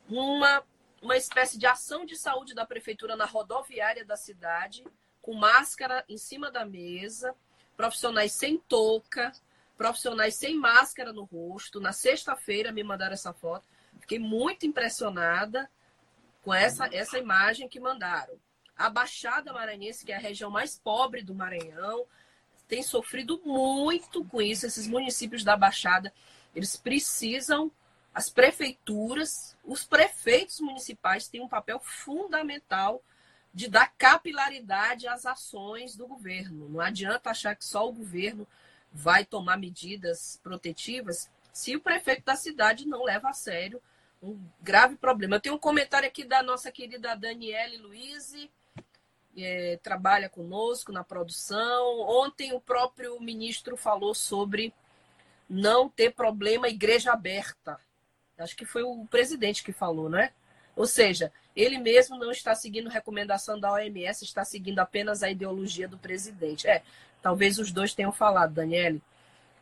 uma, uma espécie de ação de saúde da prefeitura na rodoviária da cidade, com máscara em cima da mesa, profissionais sem touca, profissionais sem máscara no rosto. Na sexta-feira me mandaram essa foto. Fiquei muito impressionada com essa, essa imagem que mandaram. A Baixada Maranhense, que é a região mais pobre do Maranhão, tem sofrido muito com isso. Esses municípios da Baixada, eles precisam as prefeituras, os prefeitos municipais têm um papel fundamental de dar capilaridade às ações do governo. Não adianta achar que só o governo vai tomar medidas protetivas se o prefeito da cidade não leva a sério um grave problema. Eu tenho um comentário aqui da nossa querida Daniele Luiz, é, trabalha conosco na produção. Ontem o próprio ministro falou sobre não ter problema igreja aberta. Acho que foi o presidente que falou, né? Ou seja, ele mesmo não está seguindo recomendação da OMS, está seguindo apenas a ideologia do presidente. É, talvez os dois tenham falado, Daniele.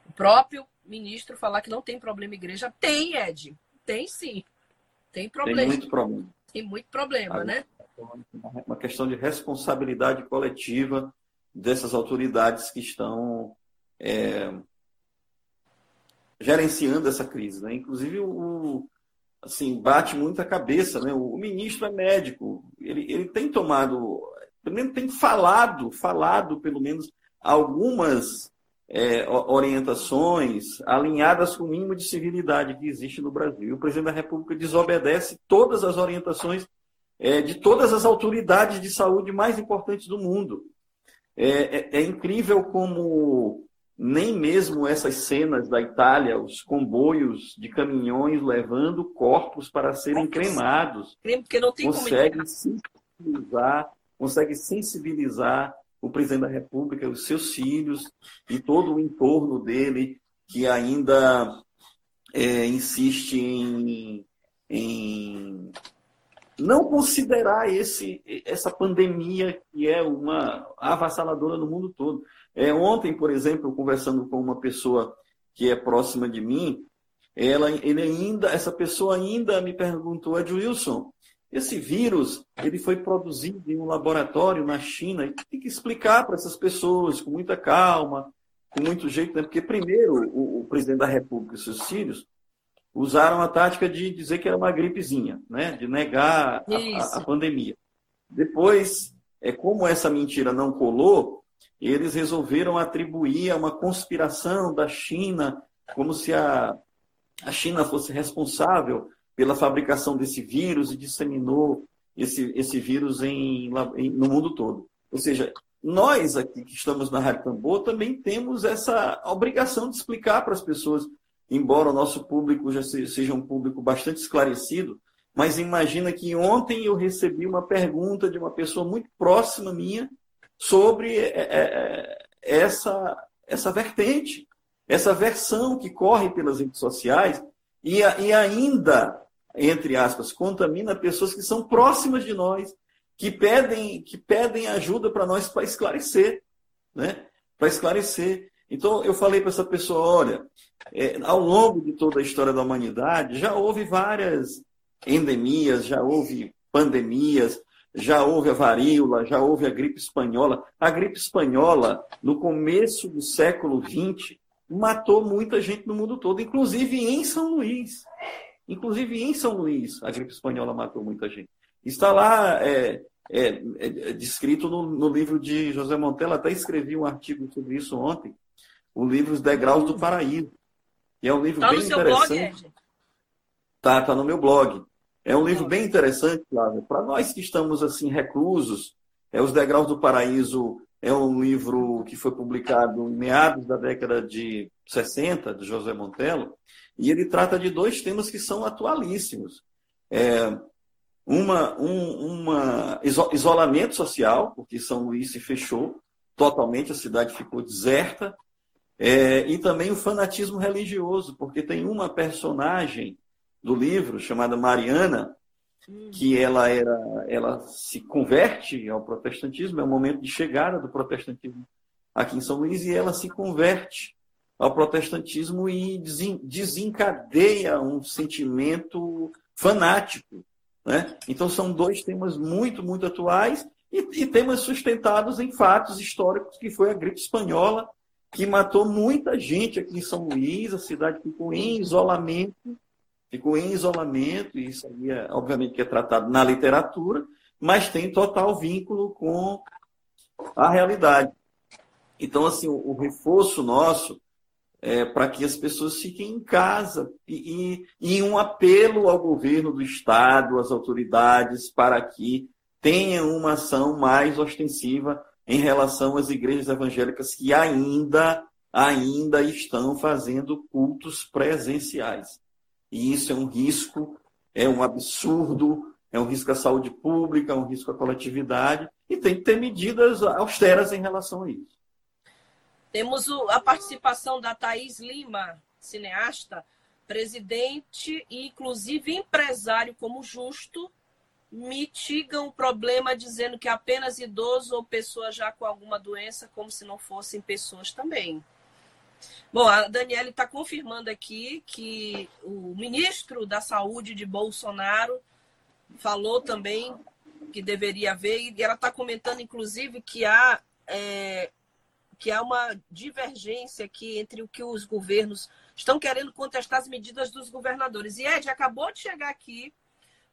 O próprio ministro falar que não tem problema igreja. Tem, Ed. Tem sim. Tem problema. Tem muito problema. Tem muito problema, né? Uma questão de responsabilidade coletiva dessas autoridades que estão é, gerenciando essa crise. Né? Inclusive, o, assim, bate muito a cabeça. Né? O, ministro é médico, ele, ele tem tomado, pelo menos tem falado, falado pelo menos algumas é, orientações alinhadas com o mínimo de civilidade que existe no Brasil. E o presidente da República desobedece todas as orientações é, de todas as autoridades de saúde mais importantes do mundo. É, é, é incrível como nem mesmo essas cenas da Itália, os comboios de caminhões levando corpos para serem cremados, porque não tem consegue sensibilizar, consegue sensibilizar o presidente da República, os seus filhos e todo o entorno dele que ainda é, insiste em, em não considerar esse, essa pandemia que é uma avassaladora no mundo todo. É, ontem, por exemplo, conversando com uma pessoa que é próxima de mim, ela, ele ainda, essa pessoa ainda me perguntou, Edilson, esse vírus ele foi produzido em um laboratório na China e tem que explicar para essas pessoas com muita calma, com muito jeito, né? porque primeiro o, o, presidente da República e seus filhos usaram a tática de dizer que era uma gripezinha, né? de negar a, a, a pandemia. Depois, é como essa mentira não colou, eles resolveram atribuir a uma conspiração da China, como se a, a China fosse responsável pela fabricação desse vírus e disseminou esse, esse vírus em, em, no mundo todo. Ou seja, nós aqui que estamos na Rádio Tambor também temos essa obrigação de explicar para as pessoas, embora o nosso público já seja um público bastante esclarecido, mas imagina que ontem eu recebi uma pergunta de uma pessoa muito próxima minha sobre é, é, é, essa, essa vertente, essa versão que corre pelas redes sociais e, e ainda, entre aspas, contamina pessoas que são próximas de nós, que pedem, que pedem ajuda para nós para esclarecer, né? Para esclarecer. Então eu falei para essa pessoa, olha, é, ao longo de toda a história da humanidade já houve várias endemias, já houve pandemias, já houve a varíola, já houve a gripe espanhola. A gripe espanhola, no começo do século XX, matou muita gente no mundo todo, inclusive em São Luís. Inclusive em São Luís, a gripe espanhola matou muita gente. Está lá é, é, é, descrito no, no, livro de José Montella, até escrevi um artigo sobre isso ontem, o livro Os Degraus do Paraíso. E é um livro tá bem interessante. Está tá no meu blog. É um livro bem interessante, Flávio. Para nós que estamos assim reclusos, é Os Degraus do Paraíso é um livro que foi publicado em meados da década de 60, de José Montello, e ele trata de dois temas que são atualíssimos. É, uma, um uma isolamento social, porque São Luís se fechou totalmente, a cidade ficou deserta, é, e também o fanatismo religioso, porque tem uma personagem do livro chamada Mariana, que ela era, ela se converte ao protestantismo, é o momento de chegada do protestantismo aqui em São Luís e ela se converte ao protestantismo e desencadeia um sentimento fanático, né? Então são dois temas muito, muito atuais e, e temas sustentados em fatos históricos que foi a gripe espanhola que matou muita gente aqui em São Luís, a cidade ficou em isolamento ficou em isolamento, e isso aí, é, obviamente, que é tratado na literatura, mas tem total vínculo com a realidade. Então, assim, o, o reforço nosso é para que as pessoas fiquem em casa e, e, e um apelo ao governo do Estado, às autoridades, para que tenham uma ação mais ostensiva em relação às igrejas evangélicas que ainda, ainda estão fazendo cultos presenciais. E isso é um risco, é um absurdo, é um risco à saúde pública, é um risco à coletividade, e tem que ter medidas austeras em relação a isso. Temos a participação da Thaís Lima, cineasta, presidente e, inclusive, empresário como justo, mitigam o problema dizendo que apenas idosos ou pessoas já com alguma doença, como se não fossem pessoas também. Bom, a Daniela está confirmando aqui que o ministro da Saúde de Bolsonaro falou também que deveria haver, e ela está comentando, inclusive, que há, é, que há uma divergência aqui entre o que os governos estão querendo contestar as medidas dos governadores. E, Ed, acabou de chegar aqui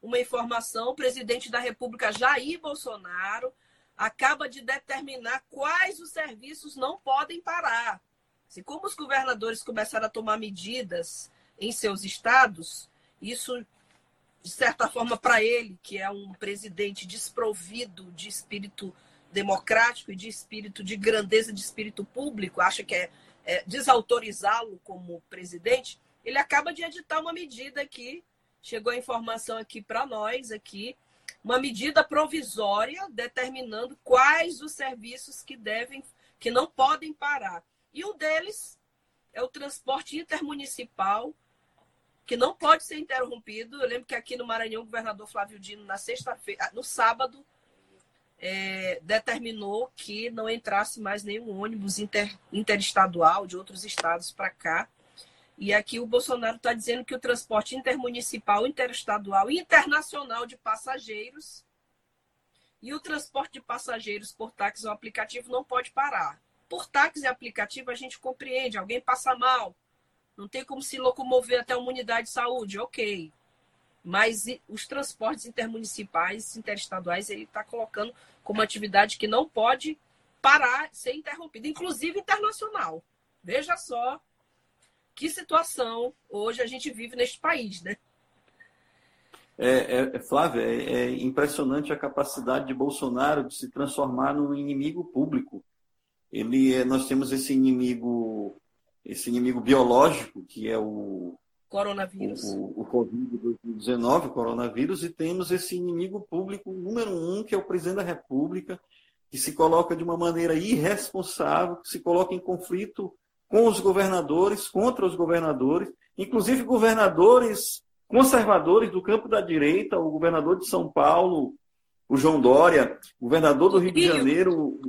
uma informação: o presidente da República, Jair Bolsonaro, acaba de determinar quais os serviços não podem parar. Se como os governadores começaram a tomar medidas em seus estados, isso de certa forma para ele, que é um presidente desprovido de espírito democrático e de espírito de grandeza de espírito público, acha que é, é desautorizá-lo como presidente, ele acaba de editar uma medida aqui, chegou a informação aqui para nós aqui, uma medida provisória determinando quais os serviços que devem, que não podem parar. E um deles é o transporte intermunicipal, que não pode ser interrompido. Eu lembro que aqui no Maranhão, o governador Flávio Dino, na sexta-feira, no sábado, é, determinou que não entrasse mais nenhum ônibus inter, interestadual de outros estados para cá. E aqui o Bolsonaro está dizendo que o transporte intermunicipal, interestadual e internacional de passageiros e o transporte de passageiros por táxi ou aplicativo não pode parar. Por táxi e aplicativo a gente compreende, alguém passa mal, não tem como se locomover até uma unidade de saúde, ok. Mas os transportes intermunicipais, interestaduais, ele está colocando como atividade que não pode parar, ser interrompida, inclusive internacional. Veja só que situação hoje a gente vive neste país, né? É, é, Flávia, é, é, impressionante a capacidade de Bolsonaro de se transformar num inimigo público. Ele, é, nós temos esse inimigo, esse inimigo biológico que é o coronavírus, o, o, o Covid-19, o coronavírus, e temos esse inimigo público número um que é o presidente da República, que se coloca de uma maneira irresponsável, que se coloca em conflito com os governadores, contra os governadores, inclusive governadores conservadores do campo da direita, o governador de São Paulo, o João Dória, governador do Rio de Janeiro,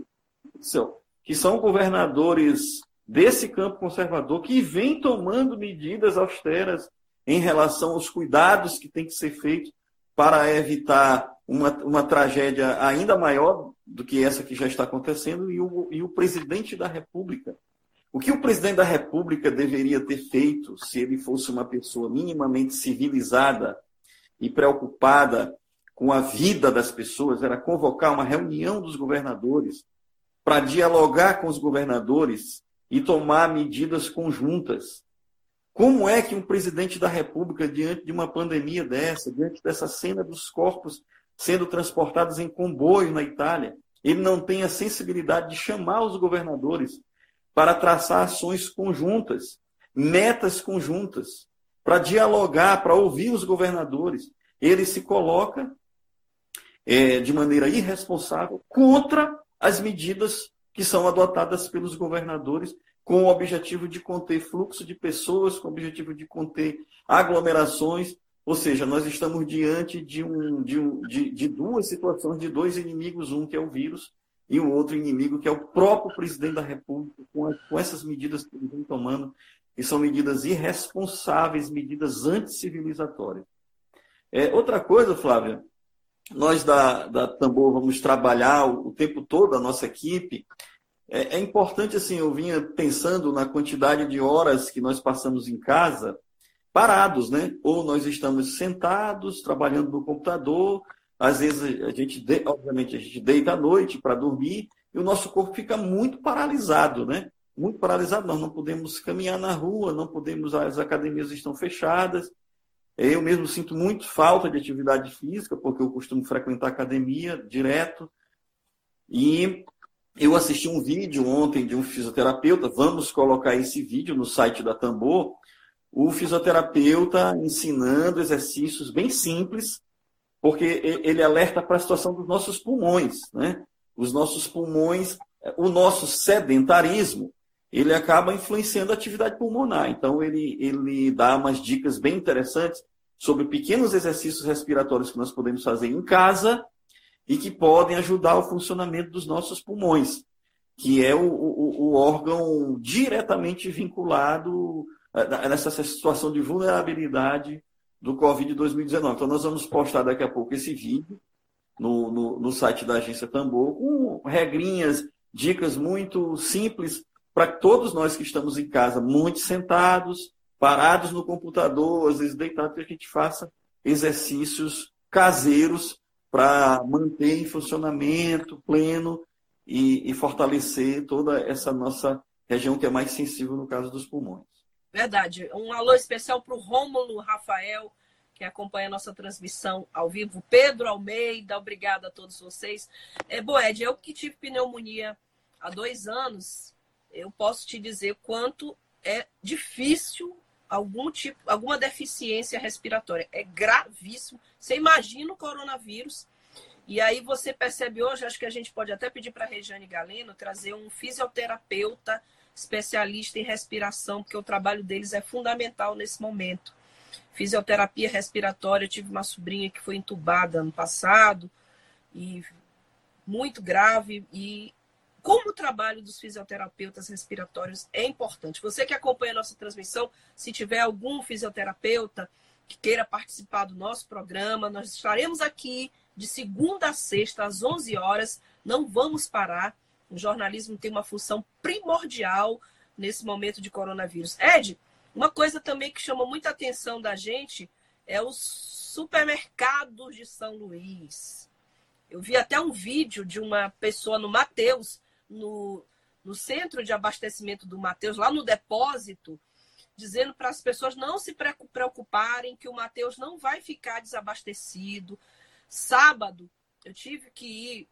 que são governadores desse campo conservador que vem tomando medidas austeras em relação aos cuidados que tem que ser feitos para evitar uma, uma tragédia ainda maior do que essa que já está acontecendo, e o, e o presidente da República. O que o presidente da República deveria ter feito se ele fosse uma pessoa minimamente civilizada e preocupada com a vida das pessoas era convocar uma reunião dos governadores para dialogar com os governadores e tomar medidas conjuntas. Como é que um presidente da República, diante de uma pandemia dessa, diante dessa cena dos corpos sendo transportados em comboio na Itália, ele não tem a sensibilidade de chamar os governadores para traçar ações conjuntas, metas conjuntas, para dialogar, para ouvir os governadores. Ele se coloca é, de maneira irresponsável contra as medidas que são adotadas pelos governadores com o objetivo de conter fluxo de pessoas, com o objetivo de conter aglomerações. Ou seja, nós estamos diante de, um, de, um, de, de duas situações, de dois inimigos, um que é o vírus e o outro inimigo, que é o próprio presidente da República, com, com essas medidas que ele vem tomando, que são medidas irresponsáveis, medidas anticivilizatórias. É, outra coisa, Flávia, nós da, da Tambor vamos trabalhar o, o tempo todo, a nossa equipe. É, é, importante, assim, eu vinha pensando na quantidade de horas que nós passamos em casa, parados, né? Ou nós estamos sentados, trabalhando no computador, às vezes a gente, obviamente, a gente deita à noite para dormir e o nosso corpo fica muito paralisado, né? Muito paralisado. Nós não podemos caminhar na rua, não podemos, as academias estão fechadas. Eu mesmo sinto muito falta de atividade física, porque eu costumo frequentar academia direto. E eu assisti um vídeo ontem de um fisioterapeuta, vamos colocar esse vídeo no site da Tambor. O fisioterapeuta ensinando exercícios bem simples porque ele alerta para a situação dos nossos pulmões, né? Os nossos pulmões, o nosso sedentarismo, ele acaba influenciando a atividade pulmonar. Então, ele, ele dá umas dicas bem interessantes sobre pequenos exercícios respiratórios que nós podemos fazer em casa e que podem ajudar o funcionamento dos nossos pulmões, que é o, o, o órgão diretamente vinculado nessa situação de vulnerabilidade do Covid 2019. Então, nós vamos postar daqui a pouco esse vídeo no, no, no site da Agência Tambor, com regrinhas, dicas muito simples para todos nós que estamos em casa, muito sentados, parados no computador, às vezes deitados, que a gente faça exercícios caseiros para manter em funcionamento pleno e, e fortalecer toda essa nossa região que é mais sensível no caso dos pulmões. Verdade. Um alô especial para o Rômulo Rafael, que acompanha a nossa transmissão ao vivo. Pedro Almeida, obrigada a todos vocês. É, Boed, eu que tive pneumonia há dois anos, eu posso te dizer quanto é difícil algum tipo, alguma deficiência respiratória. É gravíssimo. Você imagina o coronavírus. E aí você percebe hoje, acho que a gente pode até pedir para a Regiane Galeno trazer um fisioterapeuta especialista em respiração, porque o trabalho deles é fundamental nesse momento. Fisioterapia respiratória, eu tive uma sobrinha que foi entubada ano passado, e muito grave, e como o trabalho dos fisioterapeutas respiratórios é importante. Você que acompanha a nossa transmissão, se tiver algum fisioterapeuta que queira participar do nosso programa, nós estaremos aqui de segunda a sexta, às 11 horas. Não vamos parar. O jornalismo tem uma função primordial nesse momento de coronavírus. Ed, uma coisa também que chama muita atenção da gente é os supermercados de São Luís. Eu vi até um vídeo de uma pessoa no Mateus, no, no centro de abastecimento do Mateus, lá no depósito, dizendo para as pessoas não se preocuparem que o Mateus não vai ficar desabastecido. Sábado, eu tive que ir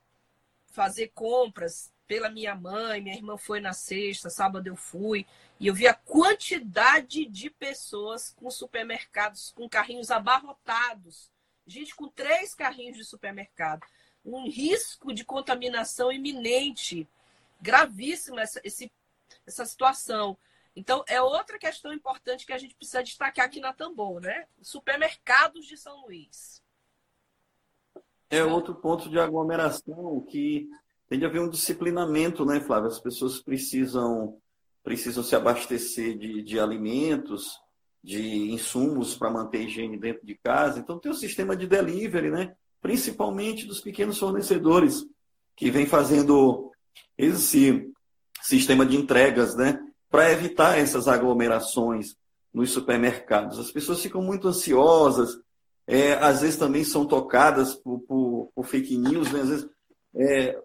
fazer compras pela minha mãe, minha irmã foi na sexta, sábado eu fui, e eu vi a quantidade de pessoas com supermercados, com carrinhos abarrotados. Gente com três carrinhos de supermercado. Um risco de contaminação iminente. Gravíssima essa, esse, essa situação. Então, é outra questão importante que a gente precisa destacar aqui na Tambor, né? Supermercados de São Luís. É outro ponto de aglomeração que tem de haver um disciplinamento, né, Flávio? As pessoas precisam, precisam se abastecer de, de alimentos, de insumos para manter a higiene dentro de casa. Então, tem o sistema de delivery, né? principalmente dos pequenos fornecedores, que vem fazendo esse sistema de entregas, né? para evitar essas aglomerações nos supermercados. As pessoas ficam muito ansiosas, é, às vezes também são tocadas por, por, por fake news, né? às vezes é,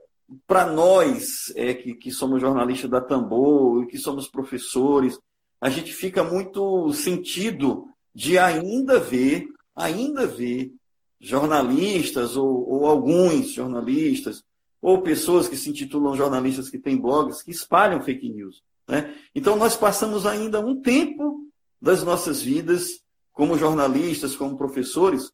para nós é, que, que, somos jornalistas da Tambor, que somos professores, a gente fica muito sentido de ainda ver, ainda ver jornalistas ou, ou alguns jornalistas ou pessoas que se intitulam jornalistas que têm blogs que espalham fake news. Né? Então nós passamos ainda um tempo das nossas vidas como jornalistas, como professores,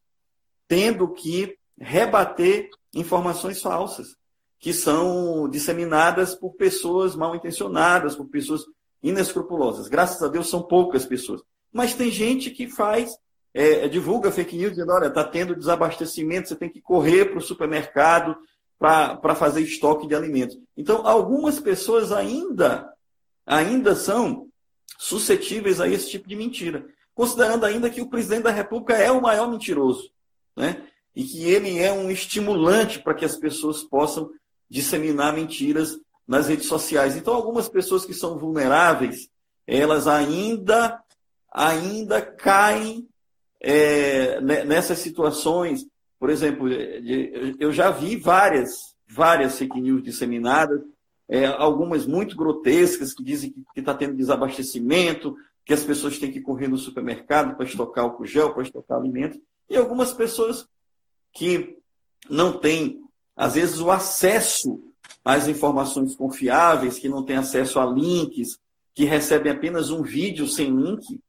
tendo que rebater informações falsas que são disseminadas por pessoas mal intencionadas, por pessoas inescrupulosas. Graças a Deus são poucas pessoas. Mas tem gente que faz, é, divulga fake news dizendo, olha, está tendo desabastecimento, você tem que correr para o supermercado para fazer estoque de alimentos. Então, algumas pessoas ainda, ainda são suscetíveis a esse tipo de mentira. Considerando ainda que o presidente da República é o maior mentiroso. Né? E que ele é um estimulante para que as pessoas possam disseminar mentiras nas redes sociais. Então, algumas pessoas que são vulneráveis, elas ainda, ainda caem é, nessas situações. Por exemplo, eu já vi várias, várias fake news disseminadas, é, algumas muito grotescas, que dizem que está tendo desabastecimento, que as pessoas têm que correr no supermercado para estocar álcool gel, para estocar alimentos, e algumas pessoas que não têm às vezes, o acesso às informações confiáveis, que não tem acesso a links, que recebem apenas um vídeo sem link,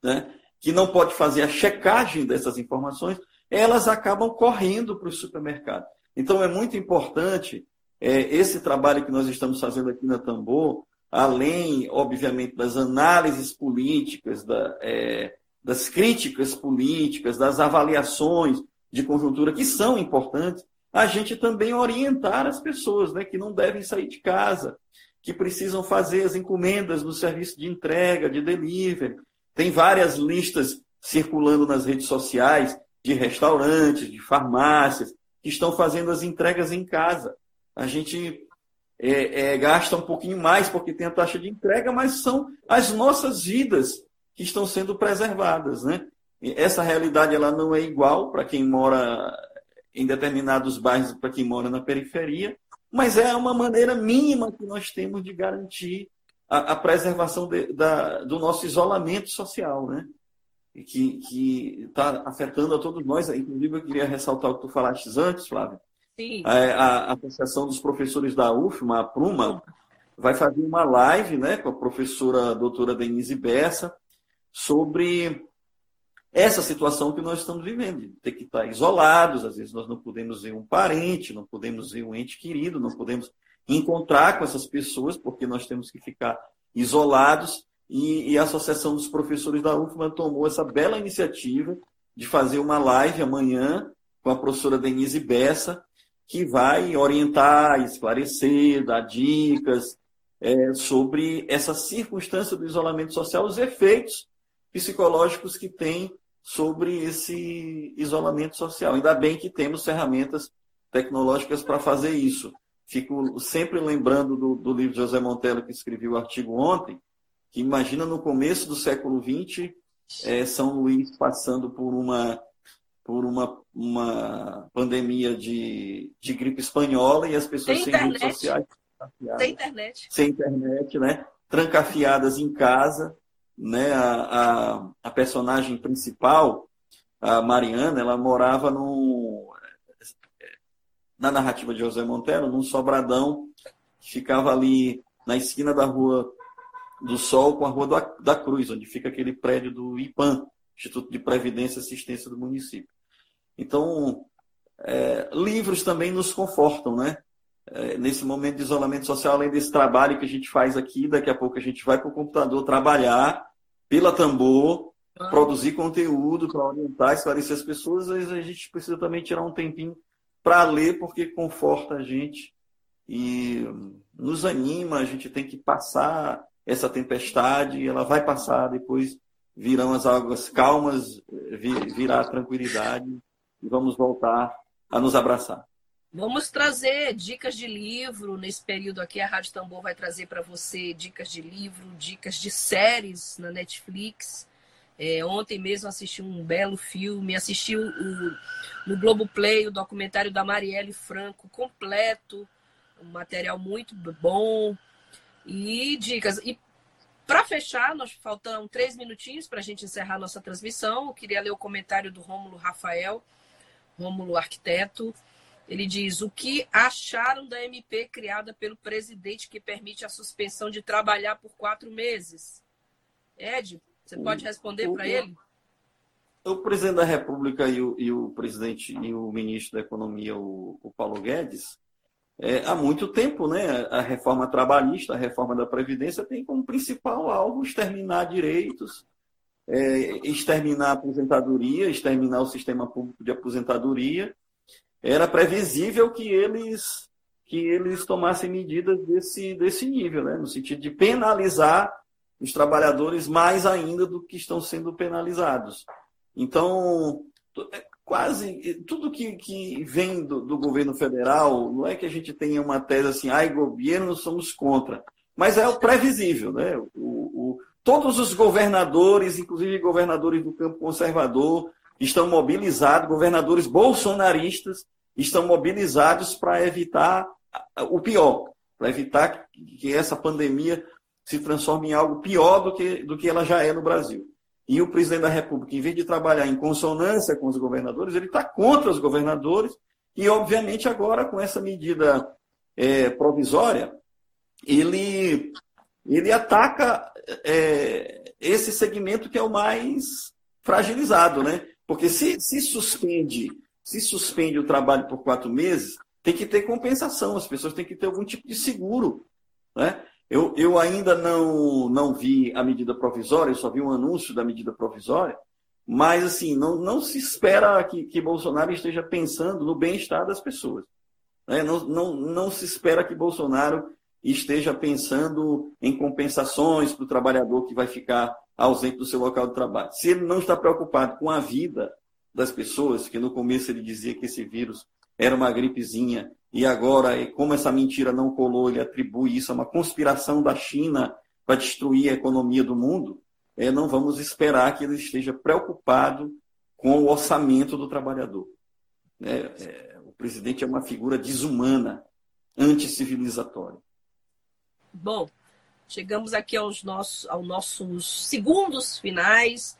né? que não pode fazer a checagem dessas informações, elas acabam correndo para o supermercado. Então, é muito importante é, esse trabalho que nós estamos fazendo aqui na Tambor, além, obviamente, das análises políticas, da, é, das críticas políticas, das avaliações de conjuntura, que são importantes, a gente também orientar as pessoas né, que não devem sair de casa, que precisam fazer as encomendas no serviço de entrega, de delivery. Tem várias listas circulando nas redes sociais de restaurantes, de farmácias, que estão fazendo as entregas em casa. A gente é, é, gasta um pouquinho mais porque tem a taxa de entrega, mas são as nossas vidas que estão sendo preservadas. Né? essa realidade ela não é igual para quem mora em determinados bairros para quem mora na periferia, mas é uma maneira mínima que nós temos de garantir a, a preservação de, da, do nosso isolamento social, né? Que está afetando a todos nós. Inclusive, eu queria ressaltar o que tu falaste antes, Flávio. Sim. A, a, a Associação dos Professores da UFMA, a Pruma, vai fazer uma live né, com a professora doutora Denise Bessa sobre essa situação que nós estamos vivendo, de ter que estar isolados, às vezes nós não podemos ver um parente, não podemos ver um ente querido, não podemos encontrar com essas pessoas, porque nós temos que ficar isolados, e, e a Associação dos Professores da UFMA tomou essa bela iniciativa de fazer uma live amanhã com a professora Denise Bessa, que vai orientar, esclarecer, dar dicas é, sobre essa circunstância do isolamento social, os efeitos psicológicos que tem sobre esse isolamento social. Ainda bem que temos ferramentas tecnológicas para fazer isso. Fico sempre lembrando do, do, livro de José Montello, que escreveu o artigo ontem, que imagina no começo do século XX, é, São Luís passando por uma, por uma, uma pandemia de, de gripe espanhola e as pessoas sem, sem redes sociais. Sem internet. Sem internet, né? Trancafiadas em casa né, a, a, a personagem principal, a Mariana, ela morava no, na narrativa de José Montero, num sobradão que ficava ali na esquina da Rua do Sol com a Rua da Cruz, onde fica aquele prédio do IPAM, Instituto de Previdência e Assistência do Município. Então, é, livros também nos confortam, né? É, nesse momento de isolamento social, além desse trabalho que a gente faz aqui, daqui a pouco a gente vai para o computador trabalhar pela tambor, ah. produzir conteúdo para orientar, esclarecer as pessoas, a gente precisa também tirar um tempinho para ler, porque conforta a gente e nos anima, a gente tem que passar essa tempestade, ela vai passar, depois virão as águas calmas, virá a tranquilidade e vamos voltar a nos abraçar. Vamos trazer dicas de livro nesse período aqui. A Rádio Tambor vai trazer para você dicas de livro, dicas de séries na Netflix. É, ontem mesmo assisti um belo filme, assisti o, o, no Globoplay o documentário da Marielle Franco completo, um material muito bom. E dicas. E para fechar, nós faltam três minutinhos para a gente encerrar nossa transmissão. Eu queria ler o comentário do Rômulo Rafael, Rômulo Arquiteto. Ele diz: o que acharam da MP criada pelo presidente que permite a suspensão de trabalhar por quatro meses? Ed, você pode responder para ele? O presidente da República e o, e o, presidente e o ministro da Economia, o, o Paulo Guedes, é, há muito tempo, né? A reforma trabalhista, a reforma da Previdência, tem como principal alvo exterminar direitos, é, exterminar a aposentadoria, exterminar o sistema público de aposentadoria era previsível que eles que eles tomassem medidas desse, desse nível, né? no sentido de penalizar os trabalhadores mais ainda do que estão sendo penalizados. Então, quase tudo que, que vem do, do, governo federal, não é que a gente tenha uma tese assim, ai, governo, somos contra, mas é o previsível. Né? O, o, todos os governadores, inclusive governadores do campo conservador, estão mobilizados, governadores bolsonaristas estão mobilizados para evitar o pior, para evitar que essa pandemia se transforme em algo pior do que, do que ela já é no Brasil. E o presidente da República, em vez de trabalhar em consonância com os governadores, ele está contra os governadores e, obviamente, agora com essa medida é, provisória, ele, ele ataca é, esse segmento que é o mais fragilizado, né? Porque se, se suspende, se suspende o trabalho por quatro meses, tem que ter compensação, as pessoas têm que ter algum tipo de seguro. Né? Eu, eu ainda não, não vi a medida provisória, eu só vi um anúncio da medida provisória, mas assim, não, não se espera que, que Bolsonaro esteja pensando no bem-estar das pessoas. Né? Não, não, não se espera que Bolsonaro esteja pensando em compensações para o trabalhador que vai ficar ausente do seu local de trabalho. Se ele não está preocupado com a vida das pessoas, que no começo ele dizia que esse vírus era uma gripezinha, e agora, como essa mentira não colou, ele atribui isso a uma conspiração da China para destruir a economia do mundo, é, não vamos esperar que ele esteja preocupado com o orçamento do trabalhador. É, é, o presidente é uma figura desumana, anticivilizatória. Bom, Chegamos aqui aos nossos, aos nossos segundos finais.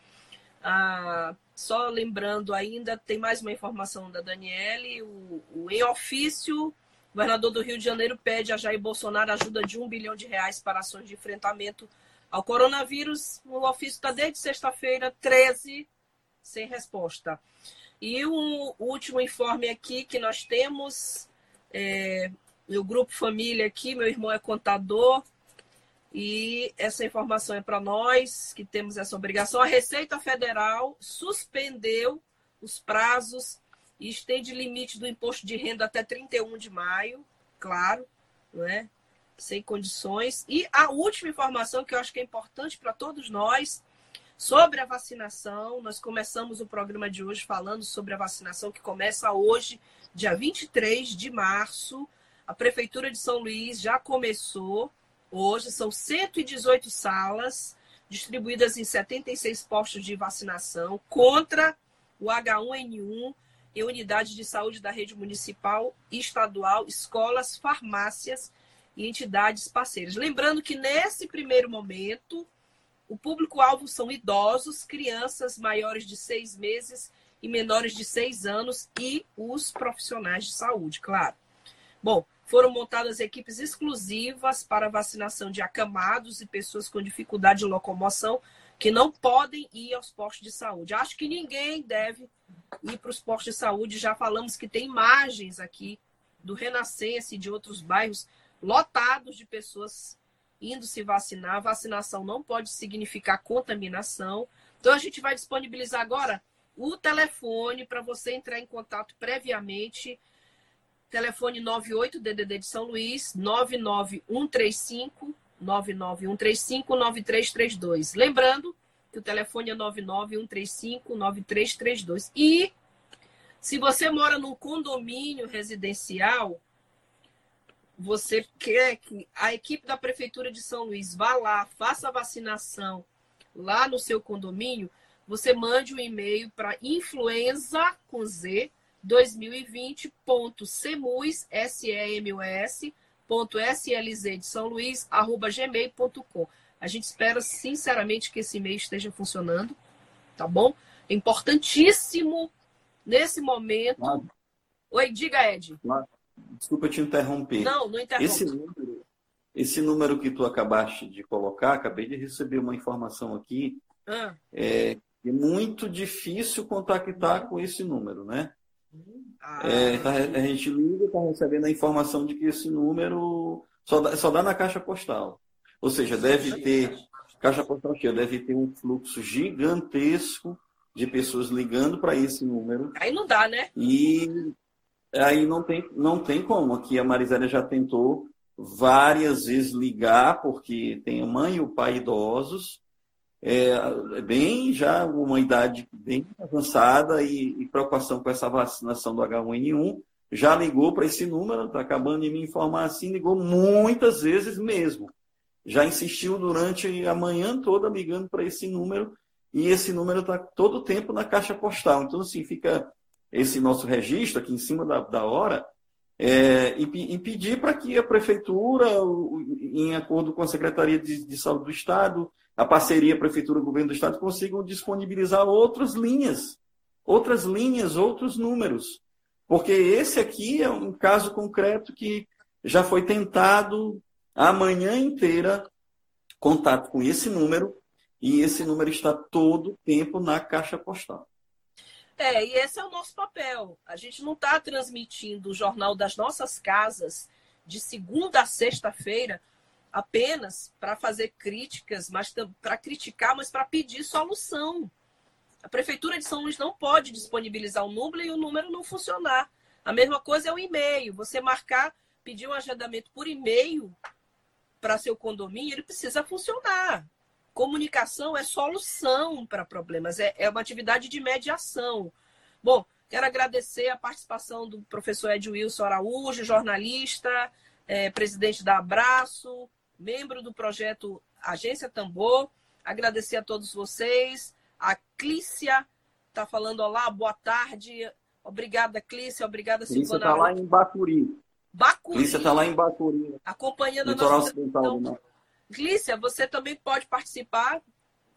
Ah, só lembrando ainda, tem mais uma informação da Daniele. O, o em ofício, o governador do Rio de Janeiro pede a Jair Bolsonaro ajuda de um bilhão de reais para ações de enfrentamento ao coronavírus. O ofício está desde sexta-feira, 13, sem resposta. E o último informe aqui que nós temos, é, meu grupo família aqui, meu irmão é contador, e essa informação é para nós que temos essa obrigação. A Receita Federal suspendeu os prazos e estende limite do imposto de renda até 31 de maio, claro, não é? sem condições. E a última informação que eu acho que é importante para todos nós sobre a vacinação. Nós começamos o programa de hoje falando sobre a vacinação que começa hoje, dia 23 de março. A Prefeitura de São Luís já começou Hoje são 118 salas distribuídas em 76 postos de vacinação contra o H1N1 em unidades de saúde da rede municipal e estadual, escolas, farmácias e entidades parceiras. Lembrando que nesse primeiro momento, O público-alvo são idosos, crianças maiores de seis meses e menores de seis anos e os profissionais de saúde, claro. Bom, foram montadas equipes exclusivas para vacinação de acamados e pessoas com dificuldade de locomoção que não podem ir aos postos de saúde. Acho que ninguém deve ir para os postos de saúde. Já falamos que tem imagens aqui do Renascença e de outros bairros lotados de pessoas indo se vacinar. Vacinação não pode significar contaminação. Então, a gente vai disponibilizar agora o telefone para você entrar em contato previamente. Telefone 98 DDD de São Luís, 99135 99135 9332. Lembrando que o telefone é 99135 9332. E se você mora num condomínio residencial, você quer que a equipe da Prefeitura de São Luís vá lá, faça a vacinação lá no seu condomínio, você mande um e-mail para influenza com Z 2020.semus, S-E-M-U-S, de São Luís, arroba gmail.com. A gente espera, sinceramente, que esse e-mail esteja funcionando, tá bom? É importantíssimo nesse momento. Claro. Oi, diga, Ed. Claro. Desculpa te interromper. Não, não interrompe. Esse número, esse número que tu acabaste de colocar, acabei de receber uma informação aqui. Ah. É, é muito difícil contactar com esse número, né? Ah. É, tá, a gente liga, está recebendo a informação de que esse número só dá, só dá na caixa postal. Ou seja, deve ter, caixa postal cheia, deve ter um fluxo gigantesco de pessoas ligando para esse número. Aí não dá, né? E aí não tem, não tem como. Aqui a Marisélia já tentou várias vezes ligar, porque tem a mãe e o pai idosos, é, é bem já uma idade bem avançada e, e preocupação com essa vacinação do H1N1. Já ligou para esse número, está acabando de me informar assim, ligou muitas vezes mesmo já insistiu durante a manhã toda ligando para esse número e esse número está todo o tempo na caixa postal. Então, assim, fica esse nosso registro aqui em cima da, da hora é, e, e, pedir para que a prefeitura, em acordo com a Secretaria de, de Saúde do Estado, a parceria Prefeitura-Governo do Estado, consigam disponibilizar outras linhas, outras linhas, outros números. Porque esse aqui é um caso concreto que já foi tentado a manhã inteira contato com esse número e esse número está todo o tempo na caixa postal. É, e esse é o nosso papel. A gente não está transmitindo o jornal das nossas casas de segunda a sexta-feira apenas para fazer críticas, mas para criticar, mas para pedir solução. A prefeitura de São Luís não pode disponibilizar o número e o número não funcionar. A mesma coisa é o e-mail. Você marcar, pedir um agendamento por e-mail para seu condomínio, ele precisa funcionar. Comunicação é solução para problemas, é, é uma atividade de mediação. Bom, quero agradecer a participação do professor Ed Wilson Araújo, jornalista, é, presidente da Abraço, membro do projeto Agência Tambor. Agradecer a todos vocês. A Clícia está falando olá, boa tarde. Obrigada, Clícia. Obrigada, Clícia Silvana. Clícia está lá em Bacuri. Bacuri. Glícia está lá em Bacuri. Acompanhando a nossa ocidental Glícia, você também pode participar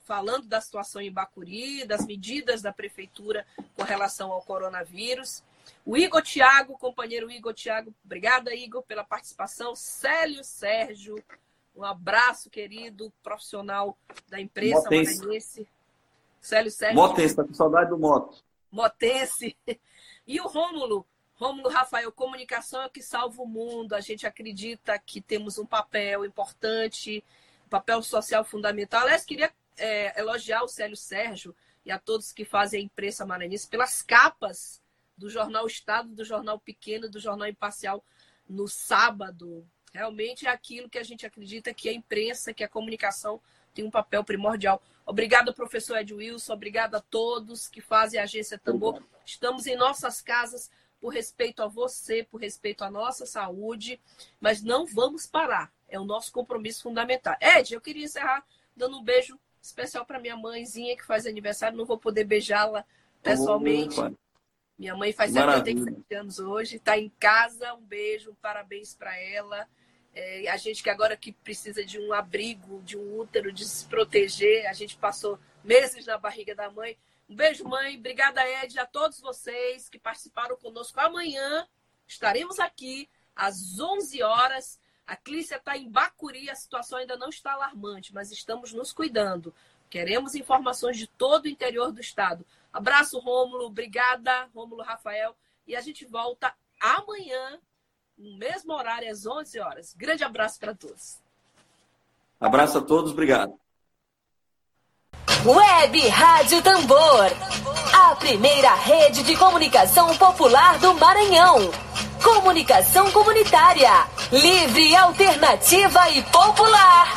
falando da situação em Bacuri, das medidas da prefeitura com relação ao coronavírus. O Igor Tiago, companheiro Igor Tiago, obrigada, Igor, pela participação. Célio Sérgio, um abraço, querido, profissional da imprensa maranhense. Célio Sérgio. Motense, tá com saudade do moto. Motense. E o Rômulo, Rômulo Rafael, comunicação é o que salva o mundo. A gente acredita que temos um papel importante, um papel social fundamental. Aliás, queria é, elogiar o Célio Sérgio e a todos que fazem a imprensa maranhense pelas capas do Jornal Estado, do Jornal Pequeno, do Jornal Imparcial no sábado. Realmente é aquilo que a gente acredita que a imprensa, que a comunicação tem um papel primordial. Obrigada, professor Ed Wilson. Obrigada a todos que fazem a Agência Tambor. Estamos em nossas casas por respeito a você, por respeito à nossa saúde, mas não vamos parar. É o nosso compromisso fundamental. Ed, eu queria encerrar dando um beijo especial para minha mãezinha que faz aniversário. Não vou poder beijá-la pessoalmente. minha mãe faz 77 anos hoje, está em casa. Um beijo, um parabéns para ela. É, a gente que agora que precisa de um abrigo, de um útero, de se proteger, a gente passou meses na barriga da mãe. Um beijo, mãe. Obrigada, Ed, a todos vocês que participaram conosco. Amanhã estaremos aqui às 11 horas. A Clícia está em Bacuri, a situação ainda não está alarmante, mas estamos nos cuidando. Queremos informações de todo o interior do estado. Abraço, Rômulo. Obrigada, Rômulo Rafael. E a gente volta amanhã no mesmo horário, às 11 horas. Grande abraço para todos. Abraço a todos, obrigado. Web Rádio Tambor, a primeira rede de comunicação popular do Maranhão. Comunicação comunitária, livre, alternativa e popular.